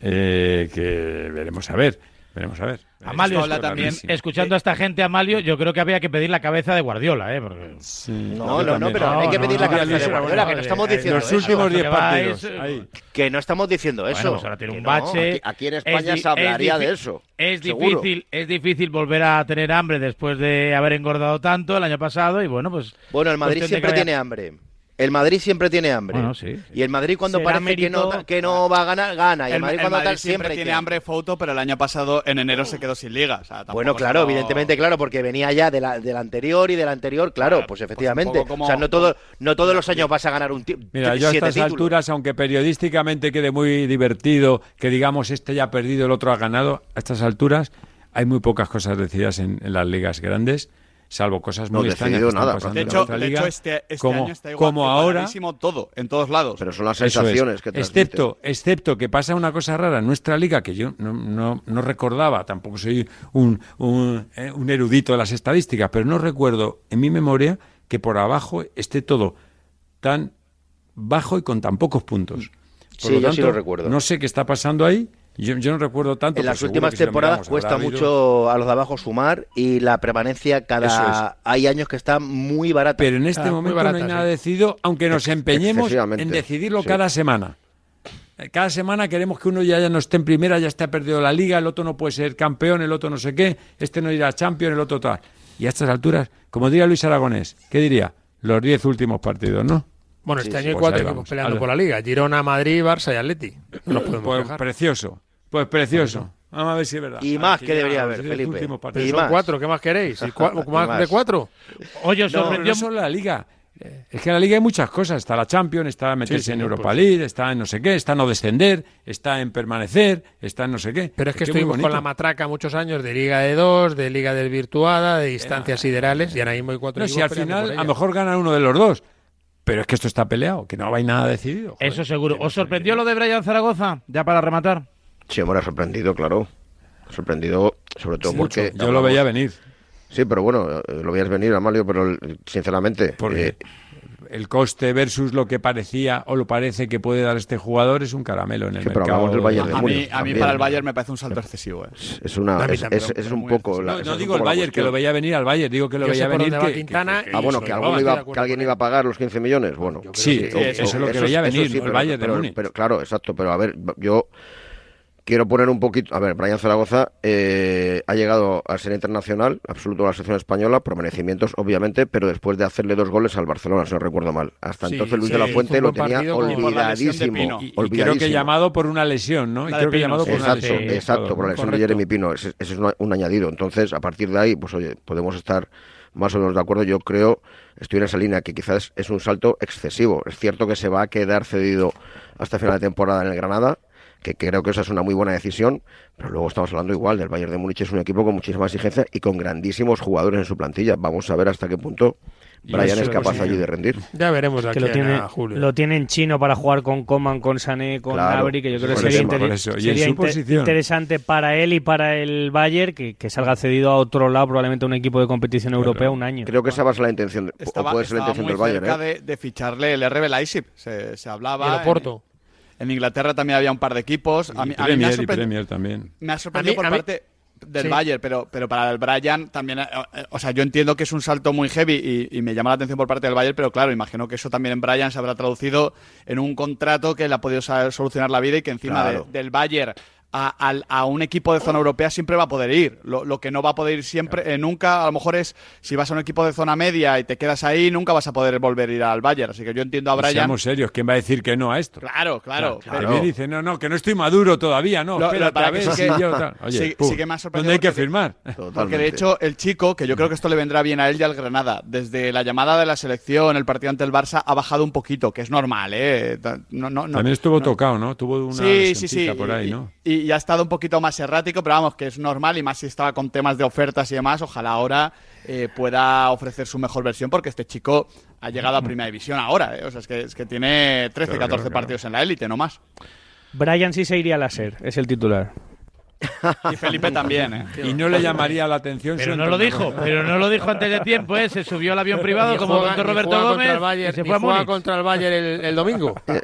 eh, que veremos a ver. Veremos a ver. Amalio, habla también. escuchando a esta gente, Amalio, yo creo que había que pedir la cabeza de Guardiola, ¿eh? Porque... Sí, no, no, no, pero no, hay que pedir no, la cabeza no, pues, eh, de Guardiola, eh, que no estamos diciendo Los eso. últimos 10 partidos. Que no estamos diciendo eso. Bueno, pues ahora tiene un bache. Aquí, aquí, en España es, se hablaría es de eso. Es difícil, es difícil volver a tener hambre después de haber engordado tanto el año pasado y bueno, pues... Bueno, el Madrid siempre tiene hambre. El Madrid siempre tiene hambre. Y el Madrid cuando parece que, no, que no va a ganar, gana. Y el, Madrid cuando tal siempre, siempre tiene hambre foto, pero el año pasado en enero se quedó sin liga. O sea, bueno, claro, evidentemente, claro, porque venía ya de la, del anterior y del anterior, claro, pues, pues efectivamente. Como... O sea, no, todo, no todos los años vas a ganar un título. Mira, yo a estas alturas, aunque periodísticamente quede muy divertido que digamos este ya ha perdido, el otro ha ganado, a estas alturas hay muy pocas cosas decididas en, en las ligas grandes salvo cosas muy no extrañas que nada, de, hecho, de hecho, este, este, como, año está igual como ahora todo en todos lados pero son las sensaciones que transmite. excepto excepto que pasa una cosa rara en nuestra liga que yo no, no, no recordaba tampoco soy un, eh, un, erudito de las estadísticas pero no recuerdo en mi memoria que por abajo esté todo tan bajo y con tan pocos puntos por lo tanto, recuerdo. no sé qué está pasando ahí yo, yo no recuerdo tanto. En las últimas temporadas cuesta mucho a los de abajo sumar y la permanencia cada. Hay años que está muy barata. Pero en este ah, momento no hay nada decidido, aunque nos empeñemos en decidirlo cada semana. Eh, cada semana queremos que uno ya, ya no esté en primera, ya está perdido la liga, el otro no puede ser campeón, el otro no sé qué, este no irá a Champions, el otro tal. Y a estas alturas, como diría Luis Aragonés, ¿qué diría? Los diez últimos partidos, ¿no? Bueno, este año hay cuatro pues equipos peleando por la liga. Girona, Madrid, Barça y Atleti. No nos podemos pues, precioso. Pues precioso. Vamos a ver si es verdad. Y más que debería haber, Felipe. Y más. cuatro, ¿qué más queréis? Más, ¿De cuatro? Oye, os sorprendió. no solo la Liga. Es que en la Liga hay muchas cosas. Está la Champions, está meterse en Europa. League, está en no sé qué, está en no descender, está en permanecer, está en no sé qué. Pero es que estuvimos con la matraca muchos años de Liga de dos, de Liga desvirtuada, de distancias siderales, y ahora mismo hay cuatro No, si al final a lo mejor gana uno de los dos. Pero es que esto está peleado, que no hay nada decidido. Eso seguro. ¿Os sorprendió lo de Brian Zaragoza? Ya para rematar. Sí, bueno, sorprendido, claro. Sorprendido, sobre todo porque. Yo lo veía venir. Sí, pero bueno, eh, lo veías venir, Amalio, pero sinceramente. Porque eh, el coste versus lo que parecía o lo parece que puede dar este jugador es un caramelo en el sí. Pero Bayern de a, Múnich, mí, a, mí, para el Bayern me parece un salto excesivo. Eh. Es, una, es, un poco. La, no, digo el Bayern que lo veía venir al Bayern, digo que lo veía venir. Que, Quintana que, ah, bueno, que, alguien iba a pagar los 15 millones. Bueno, sí, eso es lo que veía venir, el Bayern de Múnich. Pero claro, exacto, pero a ver, yo. Quiero poner un poquito. A ver, Brian Zaragoza eh, ha llegado a ser internacional, absoluto de la selección española, por merecimientos, obviamente, pero después de hacerle dos goles al Barcelona, si no recuerdo mal. Hasta entonces Luis de la Fuente lo tenía olvidadísimo. Y, creo que llamado por una lesión, ¿no? Y creo que llamado por exacto, una lesión. Exacto, por la lesión Correcto. de Jeremy Pino. Ese, es un, un añadido. Entonces, a partir de ahí, pues oye, podemos estar más o menos de acuerdo. Yo creo, estoy en esa línea, que quizás es un salto excesivo. Es cierto que se va a quedar cedido hasta final de temporada en el Granada que creo que esa es una muy buena decisión, pero luego estamos hablando igual del Bayern de Múnich, es un equipo con muchísima exigencia y con grandísimos jugadores en su plantilla. Vamos a ver hasta qué punto Brian es capaz allí de rendir. Ya veremos aquí lo tiene. Lo tiene en chino para jugar con Coman, con Sané, con claro, que yo creo que sería, sería interesante para él y para el Bayern que, que, salga cedido a otro lado, probablemente a un equipo de competición europea, un año. Creo que esa va a ser la intención, de, o puede ser la intención del Bayern. ¿eh? De, ficharle el RB Leipzig, se, se hablaba. El Oporto. En Inglaterra también había un par de equipos. A mí, Premier, Premier también. Me ha sorprendido por parte del. Bayern, pero, pero para el Brian también, eh, eh, o sea, yo entiendo que es un salto muy heavy y, me llama la atención por parte del Bayern, pero claro, imagino que eso también en Brian se habrá traducido en un contrato que le ha podido solucionar la vida y que encima del Bayern a, a, un equipo de zona europea siempre va a poder ir. Lo, que no va a poder ir siempre, eh, nunca, a lo mejor es si vas a un equipo de zona media y te quedas ahí, nunca vas a poder volver a ir al Bayern. Así que yo entiendo a Brian. Seamos serios, ¿quién va a decir que no a esto? Claro, claro. claro. claro. Me dice, no, no, que no estoy maduro todavía, no. Lo, espérate, para a ver que. Oye, sí, que me ha sorprendido. ¿Dónde hay que firmar? Porque de hecho, el chico, que yo creo que esto le vendrá bien a él y al Granada, desde la llamada de la selección, el partido ante el Barça, ha bajado un poquito, que es normal, ¿eh? No, no, no, También estuvo tocado, ¿no? Tuvo una sí, sí, sí. por ahí, ¿no? Y, y ha estado un poquito más errático, pero vamos, que es normal y más si estaba con temas de ofertas y demás, ojalá ahora eh, pueda ofrecer su mejor versión porque este chico ha llegado a mm. Primera División ahora, eh. o sea, es que, tiene 13, claro, 14 partidos en la élite, no más. Brian sí se iría a Láser, es el titular. Y Felipe también, ¿eh? Y no le llamaría la atención. Pero no lo dijo, pero no lo dijo antes de tiempo, ¿eh? Se subió al avión privado como juega, Roberto Gómez. Se fue a contra el Bayern el, domingo.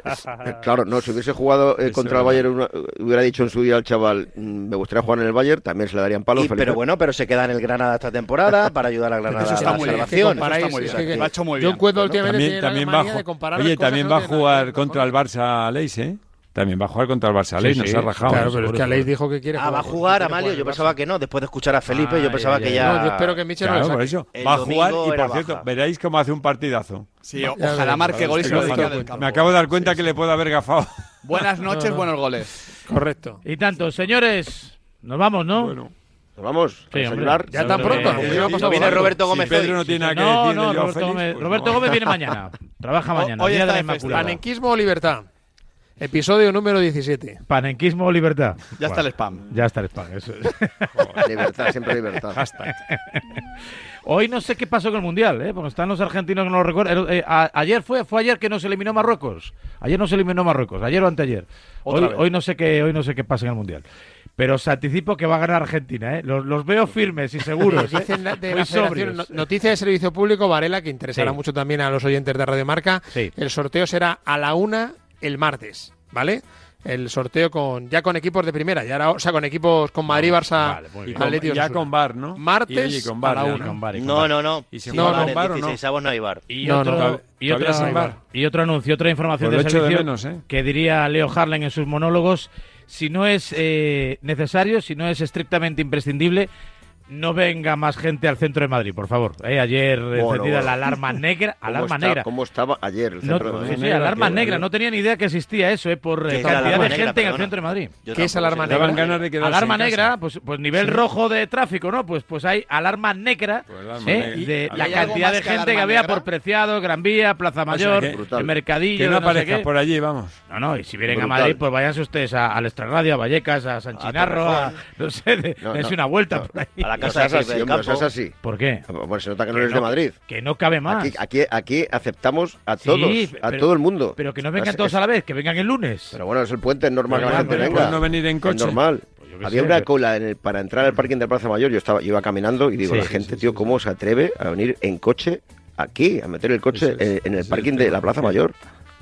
Eh, claro, no, si hubiese jugado eh, contra el Bayern, hubiera dicho en su día al chaval, mm, me gustaría jugar en el Bayern, también se le darían palos. Pero bueno, pero se queda en el Granada esta temporada para ayudar a Granada Eso a la muy salvación. Eso está muy bien. Yo encuentro últimamente también va a jugar contra el Barça Leis, ¿eh? también va a jugar contra el Barça. Aleix nos ha rajado. Claro, pero es que Aleix dijo que quiere ah, jugar. Ah, va a jugar Amalio. Yo pensaba que no. Después de escuchar a Felipe, yo pensaba que ya. No, yo espero que Michel claro, no por eso. Va a jugar y, por cierto, veréis cómo hace un partidazo. Sí, ojalá marque gol y se lo del campo. Me acabo de dar cuenta que le puedo haber gafado. Buenas noches, buenos goles. Correcto. Y tanto, señores, nos vamos, ¿no? Bueno. Nos vamos sí, a. Ya tan pronto. Viene Roberto Gómez. Pedro no tiene nada que decir. Roberto, pues Gómez, viene mañana. Trabaja mañana. Hoy día de ¿Panenquismo o libertad? Episodio número 17. Panenquismo o libertad. Ya está el spam. Ya está el spam, libertad, siempre libertad. Hashtag. Hoy no sé qué pasó con el Mundial, ¿eh? Porque están los argentinos que no lo recuerdan. Eh, ayer fue, fue ayer que nos eliminó Marruecos. Ayer nos eliminó Marruecos, ayer o anteayer. Hoy, hoy, no sé qué, hoy no sé qué pasa en el Mundial. Pero os anticipo que va a ganar Argentina, ¿eh? Los, los veo firmes y seguros. ¿eh? Dicen de noticia de servicio público, Varela, que interesará mucho también a los oyentes de Radio Marca. El sorteo será a la una el martes, ¿vale? El sorteo con ya con equipos de primera, ya era, o sea, con equipos con Madrid, Barça vale, y Ya con Bar, ¿no? Martes y, con bar, a una. No, no, no. Y si no, bar, no, bar, el 16 no? no hay bar. Y otro, y otro, anuncio, otra información pues de servicio de menos, ¿eh? que diría Leo Harlan en sus monólogos si no es eh, necesario, si no es estrictamente imprescindible, no venga más gente al centro de Madrid, por favor. Eh, ayer bueno, encendida la alarma negra. Alarma negra. ¿Cómo estaba ayer el centro de Madrid? Sí, alarma negra. No tenía ni idea que existía eso, eh, por eh, cantidad de gente en el centro de Madrid. Yo ¿Qué es alarma negra? Ganas de alarma negra. Pues, pues nivel rojo de tráfico, ¿no? Pues, pues hay alarma negra, pues ¿eh? de la cantidad de gente que había por Preciado, Gran Vía, Plaza pues Mayor, o sea, Mercadillo. Que no, aparezca por allí, vamos. No, no, y si vienen a Madrid, pues váyanse ustedes al Extrarradio, a Vallecas, a San Chinarro, no sé, dense una vuelta por ahí casa no de así, hombre, no así. ¿Por qué? Bueno, se nota que, que no eres de Madrid. Que no cabe más. Aquí, aquí, aquí aceptamos a sí, todos, pero, a todo el mundo. Pero que no vengan es, todos es, a la vez, que vengan el lunes. Pero bueno, es el puente, es normal que la gente venga. Pues no venir en coche. Es normal. Pues Había sé, una pero... cola en el, para entrar al parking de Plaza Mayor. Yo estaba, yo iba caminando y digo, sí, la gente, tío, ¿cómo se atreve a venir en coche aquí, a meter el coche en, en el parking de la Plaza Mayor?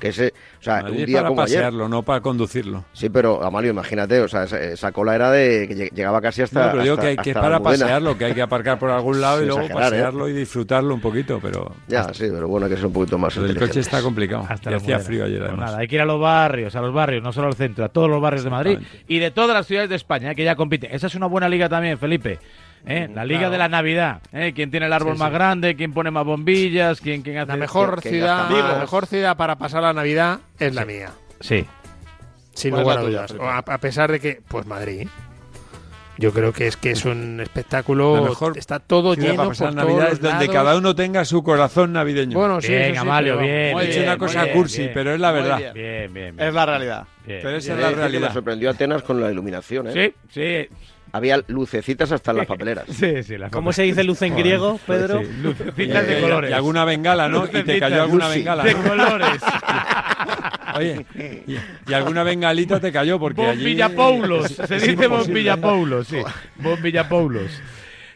Que ese, o sea, para pasearlo, no para conducirlo. Sí, pero Amalio, imagínate, o sea, esa, cola era de que llegaba casi hasta. No, pero digo hasta, que, hay, que es para pasearlo, que hay que aparcar por algún lado y luego exagerar, ¿eh? pasearlo y disfrutarlo un poquito, pero. Ya, sí, pero bueno, que ser un poquito más. el coche está complicado. Hasta y hacía frío ayer, pues además. Nada, hay que ir a los barrios, a los barrios, no solo al centro, a todos los barrios de Madrid y de todas las ciudades de España, eh, que ya compite. Esa es una buena liga también, Felipe. ¿Eh? La liga Claro. de la Navidad. ¿eh? Quién tiene el árbol Sí, más sí. grande, quién pone más bombillas, quién, quién hace... La mejor ciudad, la mejor ciudad para pasar la Navidad es la mía. Sí. Sin ¿Cuál es lugar a dudas. A, a pesar de que, pues Madrid. Yo creo que es que es un espectáculo. La mejor está todo ciudad lleno para pasar por Navidad todos es donde lados. cada uno tenga su corazón navideño. Bueno, sí, Bien, eso sí, Amalio, pero- bien. He dicho una cosa bien, cursi, bien. pero es la verdad. bien. Bien, bien. Es la realidad. Bien. Pero esa es la que Me realidad. sorprendió Atenas con la iluminación, ¿eh? Sí, sí. Había lucecitas hasta en las papeleras. Sí, sí, la ¿Cómo se dice luz en griego, Pedro? Sí, lucecitas de colores. Y alguna bengala, ¿no? Y te Lucecitas. cayó alguna Lucy. bengala. De colores. Oye, y, y alguna bengalita te cayó porque allí... Bombillapoulos. es- Se es dice imposible. Bombillapoulos, sí. Bombillapoulos.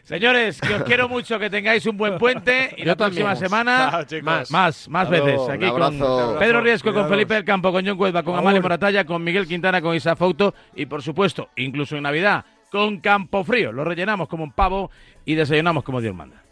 Señores, que os quiero mucho, que tengáis un buen puente y Yo la próxima también. semana Chao, más, más, más veces. Aquí con. Pedro Riesco, con. Felipe del Campo, con John Cuelva, con Amalia Moratalla, con Miguel Quintana, con Isa Fouto y por supuesto, incluso en Navidad, con Campo Frío. Lo rellenamos como un pavo y desayunamos como Dios manda.